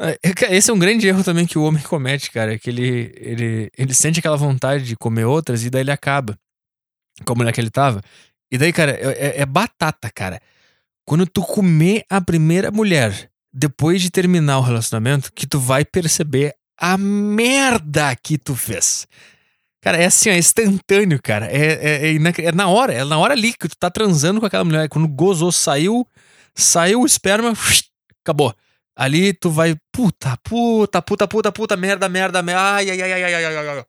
É, é esse é um grande erro também que o homem comete, cara. Que ele, ele, ele sente aquela vontade de comer outras e daí ele acaba. Como é que ele tava. E daí, cara, é, é batata, cara. Quando tu comer a primeira mulher depois de terminar o relacionamento, que tu vai perceber a merda que tu fez. Cara, é assim, é instantâneo, cara. É, é, é, é, na hora, é na hora ali que tu tá transando com aquela mulher. Quando gozou, saiu, saiu o esperma, acabou. Ali tu vai, puta, puta, puta, puta, puta, merda, merda, merda. Ai, ai, ai, ai, ai, ai, ai, ai.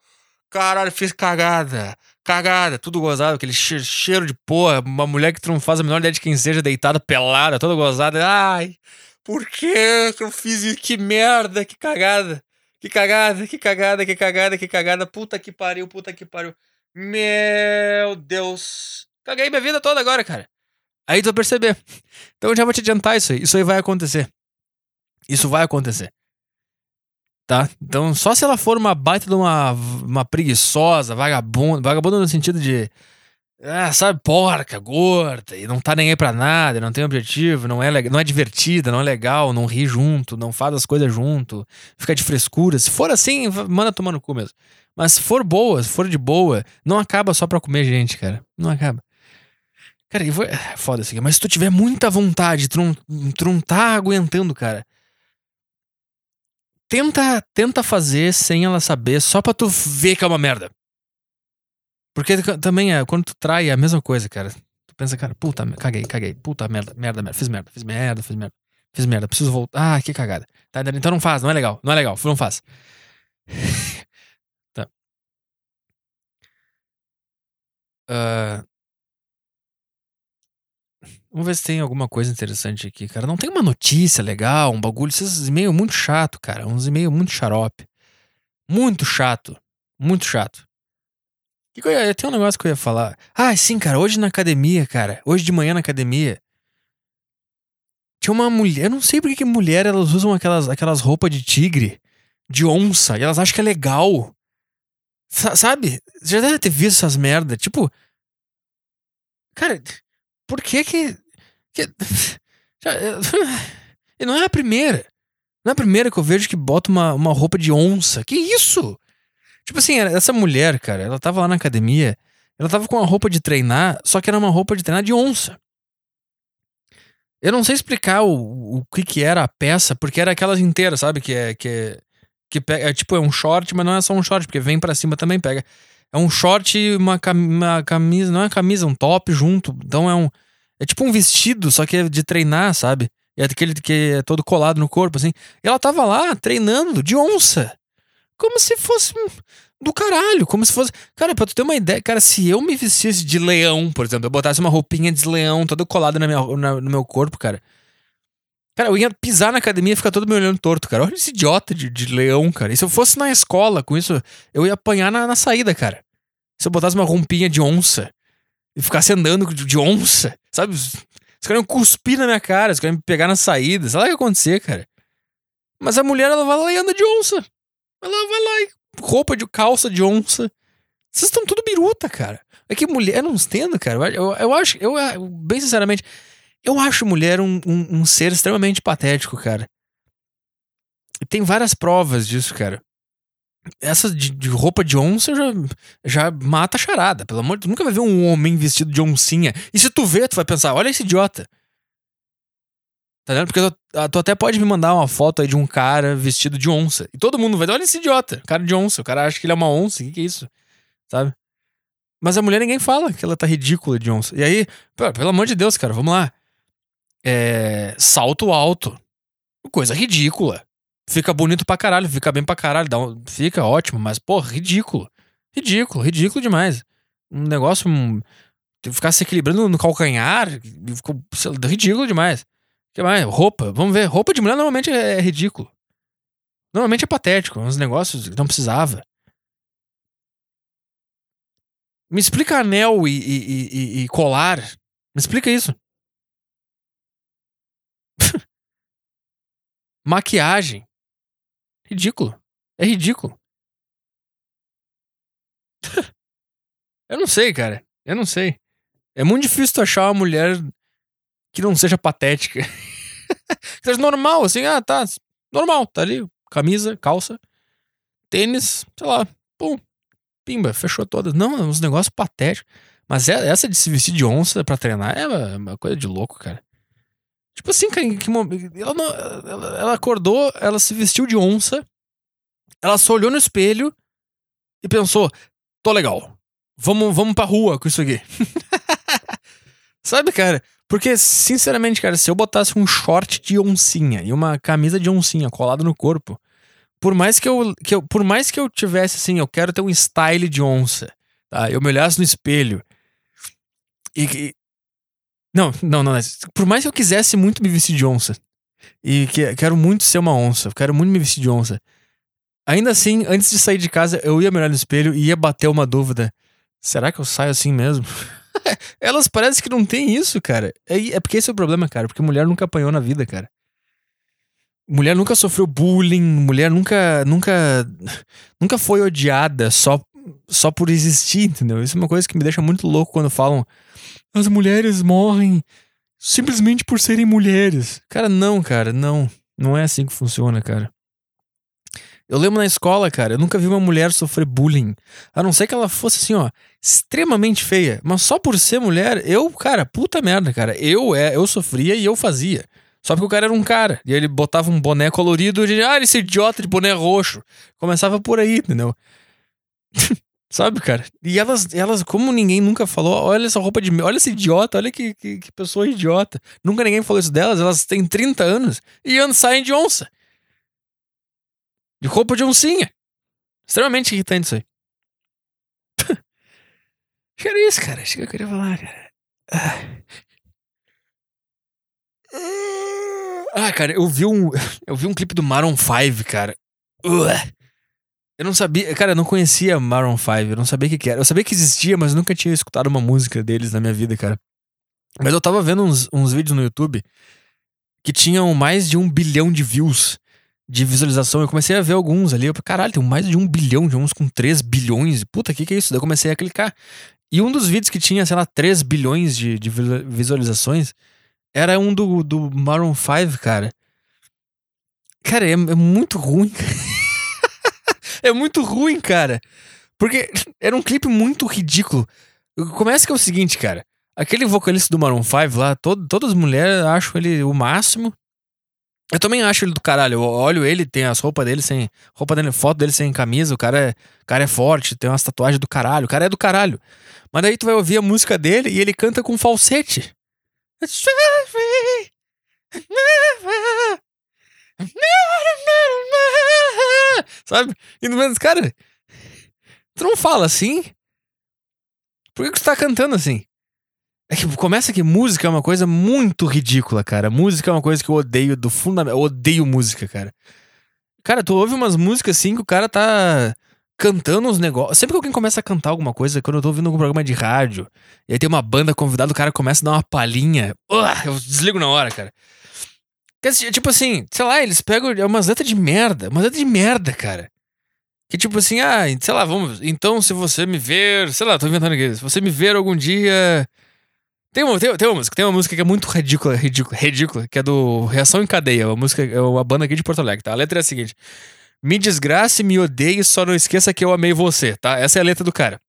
Caralho, fiz cagada. Cagada, tudo gozado, aquele cheiro de porra. Uma mulher que tu não faz a menor ideia de quem seja, deitada, pelada, toda gozada. Ai, por que eu fiz isso? Que merda, que cagada. Que cagada, que cagada, que cagada, que cagada. Puta que pariu, puta que pariu. Meu Deus. Caguei minha vida toda agora, cara. Aí tu vai perceber. Então eu já vou te adiantar isso aí. Isso aí vai acontecer. Isso vai acontecer. Tá? Então, só se ela for uma baita de uma, uma preguiçosa, vagabunda, vagabunda no sentido de ah, sabe, porca, gorda, e não tá nem aí pra nada, não tem objetivo, não é, não é divertida, não é legal, não ri junto, não faz as coisas junto, fica de frescura. Se for assim, manda tomar no cu mesmo. Mas se for boa, se for de boa, não acaba só pra comer gente, cara. Não acaba. Cara, vou... É, foda isso aqui. Mas se tu tiver muita vontade, tu não, tu não tá aguentando, cara. Tenta, tenta fazer sem ela saber, só pra tu ver que é uma merda. Porque também é, quando tu trai é a mesma coisa, cara. Tu pensa, cara, puta, caguei, caguei, puta merda, merda, merda, fiz merda, fiz merda, fiz merda, fiz merda, preciso voltar. Ah, que cagada. Tá, então não faz, não é legal, não é legal, não faz. tá. Uh... Vamos ver se tem alguma coisa interessante aqui, cara. Não tem uma notícia legal, um bagulho. Esses e-mails muito chato, cara. Uns e-mails muito xarope. Muito chato. Muito chato. Que eu, tem um negócio que eu ia falar. Ah, sim, cara, hoje na academia, cara. Hoje de manhã na academia. Tinha uma mulher. Eu não sei por que, que mulher elas usam aquelas, aquelas roupas de tigre, de onça, e elas acham que é legal. S sabe? Você já deve ter visto essas merda. Tipo. Cara, por que que. que e não é a primeira. Não é a primeira que eu vejo que bota uma, uma roupa de onça. Que isso? Tipo assim, essa mulher, cara, ela tava lá na academia, ela tava com uma roupa de treinar, só que era uma roupa de treinar de onça. Eu não sei explicar o, o que que era a peça, porque era aquelas inteiras, sabe? Que é. Que é, que pega, é tipo, é um short, mas não é só um short, porque vem para cima também pega. É um short e uma, uma camisa. Não é camisa, é um top junto. Então é um. É tipo um vestido, só que é de treinar, sabe? É aquele que é todo colado no corpo, assim. E ela tava lá treinando de onça. Como se fosse do caralho. Como se fosse. Cara, pra tu ter uma ideia, cara, se eu me vestisse de leão, por exemplo, eu botasse uma roupinha de leão toda colada na minha, na, no meu corpo, cara. Cara, eu ia pisar na academia e ficar todo me olhando torto, cara. Olha esse idiota de, de leão, cara. E se eu fosse na escola com isso, eu ia apanhar na, na saída, cara. Se eu botasse uma roupinha de onça e ficasse andando de, de onça, sabe? Os caras iam cuspir na minha cara, os caras iam me pegar na saída, lá o que ia acontecer, cara. Mas a mulher, ela vai lá e anda de onça. Ela vai lá e roupa de calça de onça. Vocês estão tudo biruta, cara. É que mulher, eu não entendo, cara. Eu, eu acho, eu, bem sinceramente, eu acho mulher um, um, um ser extremamente patético, cara. E tem várias provas disso, cara. Essa de, de, roupa de onça já, já mata a charada. Pelo amor de Deus, nunca vai ver um homem vestido de oncinha. E se tu vê, tu vai pensar, olha esse idiota. Tá vendo? Porque tu, ah, tu, até pode me mandar uma foto aí de um cara vestido de onça. E todo mundo vai dizer, olha esse idiota, cara de onça. O cara acha que ele é uma onça, o que, que é isso? Sabe? Mas a mulher ninguém fala que ela tá ridícula de onça. E aí, pô, pelo amor de Deus, cara, vamos lá. É, salto alto. Coisa ridícula. Fica bonito pra caralho, fica bem pra caralho, dá um, fica ótimo, mas, pô, ridículo. Ridículo, ridículo demais. Um negócio. Um, ficar se equilibrando no calcanhar, ficou ridículo demais. Que mais? Roupa, vamos ver. Roupa de mulher normalmente é, é ridículo. Normalmente é patético, uns negócios que não precisava. Me explica anel e, e, e, e colar. Me explica isso. Maquiagem. Ridículo. É ridículo. eu não sei, cara. Eu não sei. É muito difícil tu achar uma mulher que não seja patética. que seja normal, assim, ah, tá. Normal, tá ali. Camisa, calça, tênis, sei lá. Pum. Pimba, fechou todas. Não, é uns negócios patéticos. Mas é, essa de se vestir de onça pra treinar é uma coisa de louco, cara. Tipo assim, cara, que ela, não, ela, ela acordou, ela se vestiu de onça, ela só olhou no espelho e pensou: tô legal, vamos, vamos pra rua com isso aqui. Sabe, cara? Porque, sinceramente, cara, se eu botasse um short de oncinha e uma camisa de oncinha colado no corpo, por mais que eu, que eu, por mais que eu tivesse assim, eu quero ter um style de onça, tá? Eu me olhasse no espelho e, não, não, não. Por mais que eu quisesse muito me vestir de onça, e que, quero muito ser uma onça, quero muito me vestir de onça, ainda assim, antes de sair de casa, eu ia me olhar no espelho e ia bater uma dúvida. Será que eu saio assim mesmo? Elas parecem que não tem isso, cara. É, é porque esse é o problema, cara. Porque mulher nunca apanhou na vida, cara. Mulher nunca sofreu bullying, mulher nunca nunca nunca foi odiada só só por existir, entendeu? Isso é uma coisa que me deixa muito louco quando falam as mulheres morrem simplesmente por serem mulheres. Cara, não, cara, não. Não é assim que funciona, cara. Eu lembro na escola, cara, eu nunca vi uma mulher sofrer bullying. A não ser que ela fosse assim, ó, extremamente feia. Mas só por ser mulher, eu, cara, puta merda, cara. Eu é, eu sofria e eu fazia. Só porque o cara era um cara. E ele botava um boné colorido e ah, esse idiota de boné roxo. Começava por aí, entendeu? Sabe, cara? E elas, elas, como ninguém nunca falou, olha essa roupa de. Olha esse idiota, olha que, que, que pessoa idiota. Nunca ninguém falou isso delas, elas têm 30 anos e saem de onça. De roupa de oncinha. Extremamente irritante isso aí. Acho que era isso, cara. Acho que eu queria falar, cara. Ah, cara, eu vi um. Eu vi um clipe do Maroon 5, cara. Eu não sabia, cara, eu não conhecia Maroon 5, eu não sabia o que, que, era. Eu sabia que existia, mas nunca tinha escutado uma música deles na minha vida, cara. Mas eu tava vendo uns, uns vídeos no YouTube que tinham mais de um bilhão de views de visualização. Eu comecei a ver alguns ali. Eu caralho, tem mais de um bilhão de uns com 3 bilhões. Puta, que, que é isso? Daí eu comecei a clicar. E um dos vídeos que tinha, sei lá, 3 bilhões de, de visualizações era um do, do Maroon 5, cara. Cara, é, é muito ruim. é muito ruim, cara. Porque era um clipe muito ridículo. Começa que é o seguinte, cara. Aquele vocalista do Maroon 5 lá, todo, todas as mulheres acham ele o máximo. Eu também acho ele do caralho. Eu olho ele, tem as roupas dele sem. Roupa dele, foto dele sem camisa. O cara é, cara é forte, tem umas tatuagens do caralho. O cara é do caralho. Mas daí tu vai ouvir a música dele e ele canta com falsete. Sabe? E no menos, cara, tu não fala assim? Por que, que tu tá cantando assim? É que começa que música é uma coisa muito ridícula, cara. Música é uma coisa que eu odeio do fundamento. Eu odeio música, cara. Cara, tu ouve umas músicas assim que o cara tá cantando uns negócios. Sempre que alguém começa a cantar alguma coisa, quando eu tô ouvindo algum programa de rádio, e aí tem uma banda convidada, o cara começa a dar uma palhinha. Uh, eu desligo na hora, cara. Tipo assim, sei lá, eles pegam é umas letras de merda. Umas letras de merda, cara. Que tipo assim, ah, sei lá, vamos. Então, se você me ver. Sei lá, tô inventando aqui. Se você me ver algum dia. Tem uma, tem, tem uma música, tem uma música que é muito ridícula, ridícula, ridícula, que é do Reação em Cadeia, uma música, é uma banda aqui de Porto Alegre, tá? A letra é a seguinte: Me desgrace, me odeie, só não esqueça que eu amei você, tá? Essa é a letra do cara.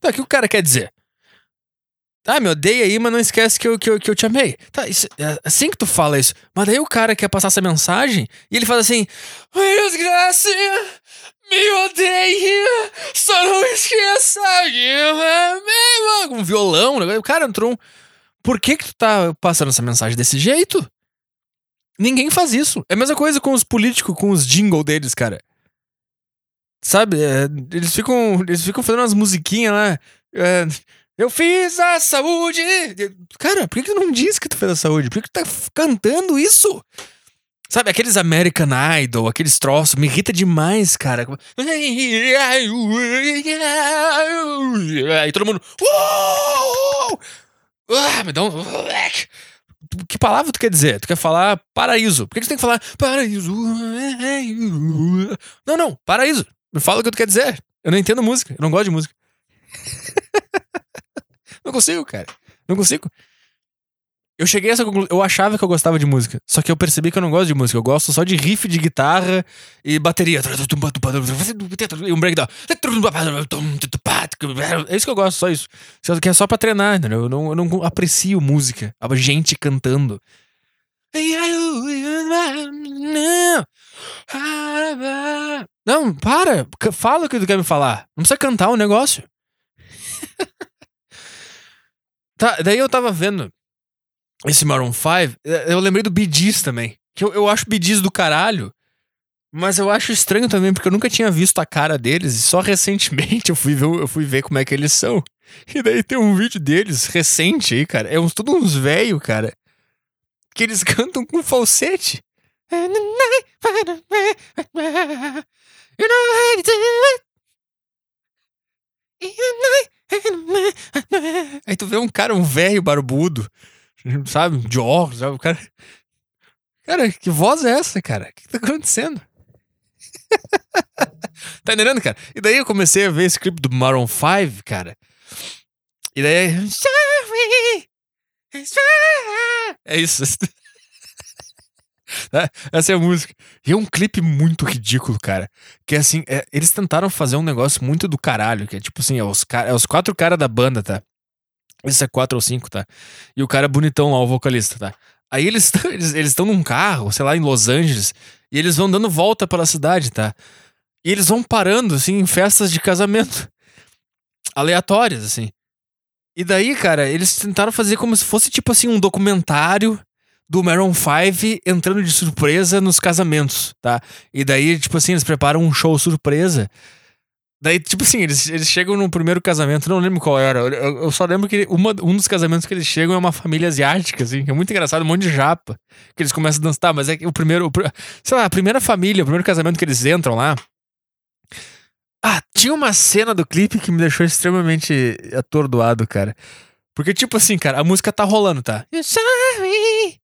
Tá, o que o cara quer dizer? Ah, me odeia aí, mas não esquece que eu, que eu, que eu te amei. Tá, isso, é assim que tu fala isso. Mas daí o cara quer passar essa mensagem e ele fala assim: Me desgrace, me odeia, só não esqueça que eu amei. Um violão, o cara entrou um. Por que que tu tá passando essa mensagem desse jeito? Ninguém faz isso. É a mesma coisa com os políticos, com os jingle deles, cara. Sabe? É, eles ficam. Eles ficam fazendo umas musiquinhas lá. É, eu fiz a saúde. Cara, por que tu não diz que tu fez a saúde? Por que tu tá cantando isso? Sabe, aqueles American Idol, aqueles troços, me irrita demais, cara. Aí todo mundo. Ah, me dá um. Que palavra tu quer dizer? Tu quer falar paraíso. Por que tu tem que falar paraíso? Não, não, paraíso. Me fala o que tu quer dizer. Eu não entendo música, eu não gosto de música. Não consigo, cara. Não consigo. Eu cheguei a essa conclusão. Eu achava que eu gostava de música. Só que eu percebi que eu não gosto de música. Eu gosto só de riff de guitarra e bateria. E um breakdown. É isso que eu gosto, só isso. Que é só pra treinar, entendeu? Eu não, eu não aprecio música. A gente cantando. Não, para. Fala o que tu quer me falar. Não precisa cantar o um negócio. Tá, daí eu tava vendo esse Maroon 5, é, eu lembrei do Gees também. Que eu, eu acho Gees do caralho, mas eu acho estranho também, porque eu nunca tinha visto a cara deles, e só recentemente eu fui ver, eu fui ver como é que eles são. E daí tem um vídeo deles recente aí, cara. É uns, tudo uns velho, cara. Que eles cantam com falsete. Aí tu vê um cara, um velho barbudo, sabe? De óculos, sabe? O cara. Cara, que voz é essa, cara? O que tá acontecendo? tá entendendo, cara? E daí eu comecei a ver esse clipe do Maroon 5, cara. E daí. É isso. Né? Essa é a música. E é um clipe muito ridículo, cara. Que é assim, é, eles tentaram fazer um negócio muito do caralho, que é tipo assim, é os, é os quatro caras da banda, tá? Esse é quatro ou cinco, tá? E o cara é bonitão lá, o vocalista, tá? Aí eles estão eles, eles num carro, sei lá, em Los Angeles, e eles vão dando volta pela cidade, tá? E eles vão parando, assim, em festas de casamento. Aleatórias, assim. E daí, cara, eles tentaram fazer como se fosse, tipo assim, um documentário do Maroon 5 entrando de surpresa nos casamentos, tá? E daí, tipo assim, eles preparam um show surpresa. Daí, tipo assim, eles, eles chegam no primeiro casamento, não lembro qual era. Eu, eu só lembro que uma, um dos casamentos que eles chegam é uma família asiática, assim, que é muito engraçado, um monte de japa. Que eles começam a dançar, tá, mas é que o primeiro. O, sei lá, a primeira família, o primeiro casamento que eles entram lá. Ah, tinha uma cena do clipe que me deixou extremamente atordoado, cara. Porque, tipo assim, cara, a música tá rolando, tá? You é,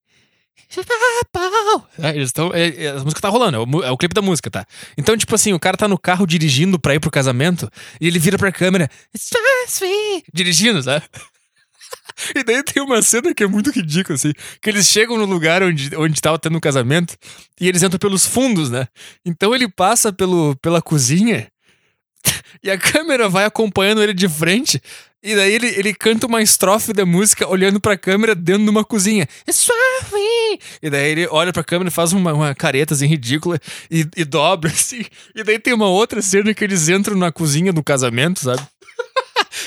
eles estão. É, é, a música tá rolando, é o, é o, clipe da música, tá? Então, tipo assim, o cara tá no carro dirigindo pra ir pro casamento e ele vira pra câmera. Dirigindo, sabe? E daí tem uma cena que é muito ridícula, assim. Que eles chegam no lugar onde, onde tava tendo um casamento e eles entram pelos fundos, né? Então ele passa pelo, pela cozinha e a câmera vai acompanhando ele de frente E daí ele, ele canta uma estrofe da música olhando pra câmera dentro de uma cozinha. E daí ele olha pra câmera e faz uma, uma careta assim ridícula e, e dobra assim. E daí tem uma outra cena que eles entram na cozinha do casamento, sabe?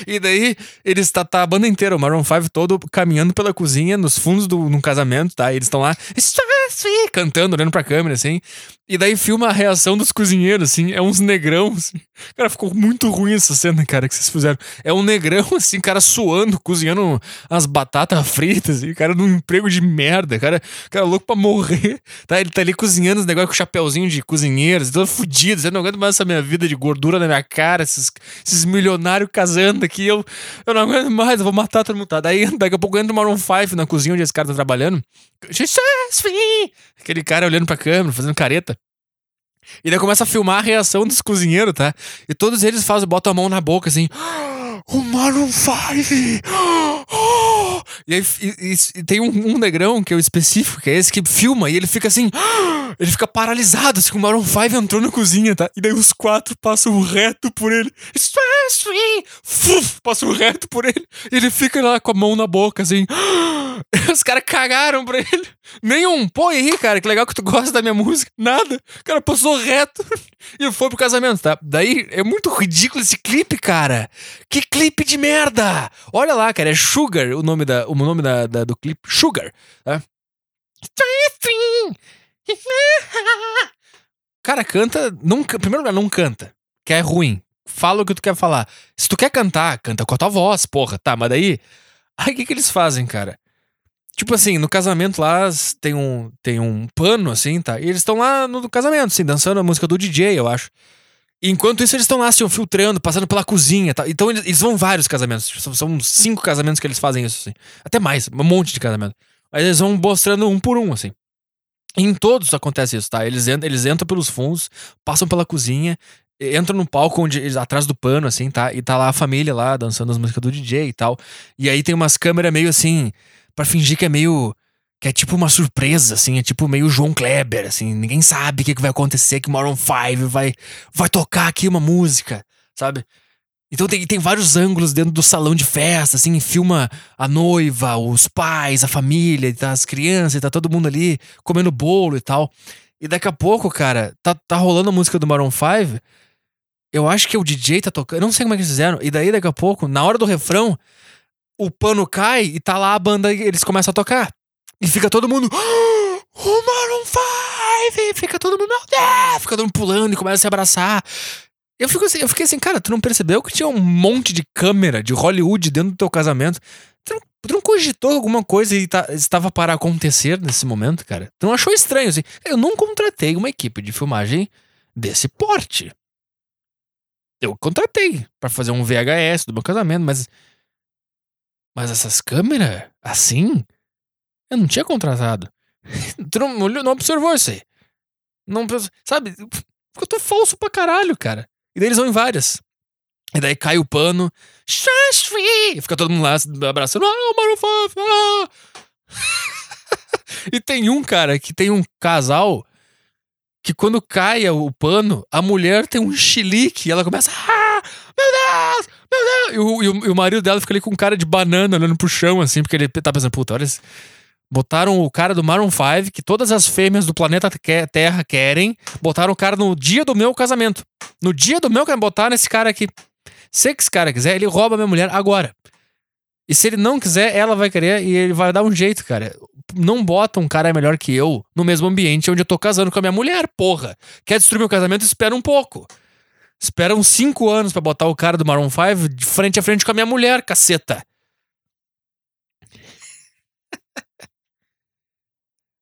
E daí, eles tá, tá a banda inteira, o Maroon 5 todo caminhando pela cozinha, nos fundos do num casamento, tá? E eles estão lá cantando, olhando pra câmera, assim. E daí filma a reação dos cozinheiros, assim. É uns negrão, assim. Cara, ficou muito ruim essa cena, cara, que vocês fizeram. É um negrão, assim, cara suando, cozinhando as batatas fritas, assim. Cara num emprego de merda, cara. Cara louco pra morrer. Tá? Ele tá ali cozinhando os negócios com chapéuzinho de cozinheiros, todo fudido. Eu não aguento mais essa minha vida de gordura na minha cara, esses, esses milionários casando aqui. Eu, eu não aguento mais, eu vou matar todo mundo. Tá? Daí, daqui a pouco entra o Maroon 5 na cozinha onde esse cara tá trabalhando. Aquele cara olhando pra câmera, fazendo careta. E daí começa a filmar a reação dos cozinheiros, tá? E todos eles fazem, botam a mão na boca assim. O Maroon 5! E aí e, e, tem um, um, negrão que é o específico, que é esse que filma, e ele fica assim. Ele fica paralisado, assim, que o Maroon 5 entrou na cozinha, tá? E daí os quatro passam reto por ele. Passam reto por ele. E ele fica lá com a mão na boca, assim. Os caras cagaram pra ele. Nenhum. Pô, aí, cara, que legal que tu gosta da minha música. Nada. O cara passou reto e foi pro casamento, tá? Daí é muito ridículo esse clipe, cara. Que clipe de merda! Olha lá, cara, é Sugar o nome, da, o nome da, da do clipe. Sugar, tá? Cara, canta. Não, primeiro lugar, não canta. Que é ruim. Fala o que tu quer falar. Se tu quer cantar, canta com a tua voz, porra. Tá, mas daí. Aí o que, que eles fazem, cara? Tipo assim, no casamento lá tem um, tem um pano, assim, tá? E eles estão lá no casamento, assim, dançando a música do DJ, eu acho. E enquanto isso, eles estão lá, assim, filtrando, passando pela cozinha tá? Então eles, eles vão vários casamentos. São, são, cinco casamentos que eles fazem isso, assim. Até mais, um monte de casamento. Aí eles vão mostrando um por um, assim. E em todos acontece isso, tá? Eles, entram, eles entram pelos fundos, passam pela cozinha, entram no palco onde atrás do pano, assim, tá? E tá lá a família lá dançando as músicas do DJ e tal. E aí tem umas câmeras meio assim para fingir que é meio. Que é tipo uma surpresa, assim, é tipo meio João Kleber, assim, ninguém sabe o que, que vai acontecer, que Maroon 5 vai, vai tocar aqui uma música, sabe? Então tem, tem vários ângulos dentro do salão de festa, assim, filma a noiva, os pais, a família, tá, as crianças, tá todo mundo ali comendo bolo e tal. E daqui a pouco, cara, tá, tá rolando a música do Maroon 5. Eu acho que o DJ tá tocando, não sei como é que eles fizeram. E daí, daqui a pouco, na hora do refrão, o pano cai e tá lá a banda e eles começam a tocar. E fica todo mundo. Oh, o Maroon 5! Fica todo mundo. Meu Deus! Fica todo mundo pulando e começa a se abraçar. Eu, fico assim, eu fiquei assim, cara, tu não percebeu que tinha um monte de câmera de Hollywood dentro do teu casamento? Tu não, tu não cogitou alguma coisa e tá, estava para acontecer nesse momento, cara? Tu não achou estranho assim? Eu não contratei uma equipe de filmagem desse porte. Eu contratei para fazer um VHS do meu casamento, mas mas essas câmeras, assim, eu não tinha contratado. tu não, não observou isso aí. Não, sabe? Eu tô falso pra caralho, cara. E daí eles vão em várias. E daí cai o pano. Fica todo mundo lá abraçando. Ah, Maroon ah. e tem um cara que tem um casal que quando cai o pano, a mulher tem um chilique e ela começa. Ah, meu Deus! Meu Deus! E o, e, o, e o marido dela fica ali com cara de banana olhando pro chão, assim, porque ele tá pensando, puta, olha. Botaram o cara do Maroon 5, que todas as fêmeas do planeta Terra querem. Botaram o cara no dia do meu casamento. No dia do meu casamento, botaram esse cara aqui. Se esse cara quiser, ele rouba minha mulher agora. E se ele não quiser, ela vai querer e ele vai dar um jeito, cara. Não bota um cara melhor que eu no mesmo ambiente onde eu tô casando com a minha mulher, porra. Quer destruir meu casamento? Espera um pouco. Espera uns 5 anos para botar o cara do Maroon 5 de frente a frente com a minha mulher, caceta.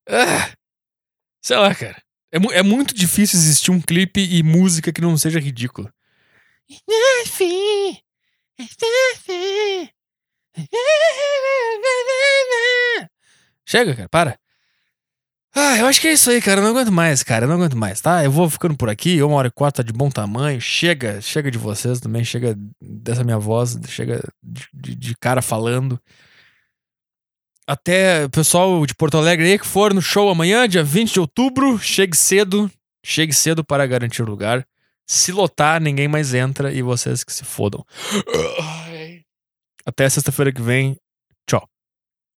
ah, sei lá, cara. É, é, muito difícil existir um clipe e música que não seja ridículo. Chega, cara, para. Ah, eu acho que é isso aí, cara. Eu não aguento mais, cara. Eu não aguento mais, tá? Eu vou ficando por aqui. Uma hora e quatro tá de bom tamanho. Chega, chega de vocês também. Chega dessa minha voz. Chega de, de, cara falando. Até o pessoal de Porto Alegre aí que for no show amanhã, dia 20 de outubro. Chegue cedo. Chegue cedo para garantir o lugar. Se lotar, ninguém mais entra e vocês que se fodam. Até sexta-feira que vem.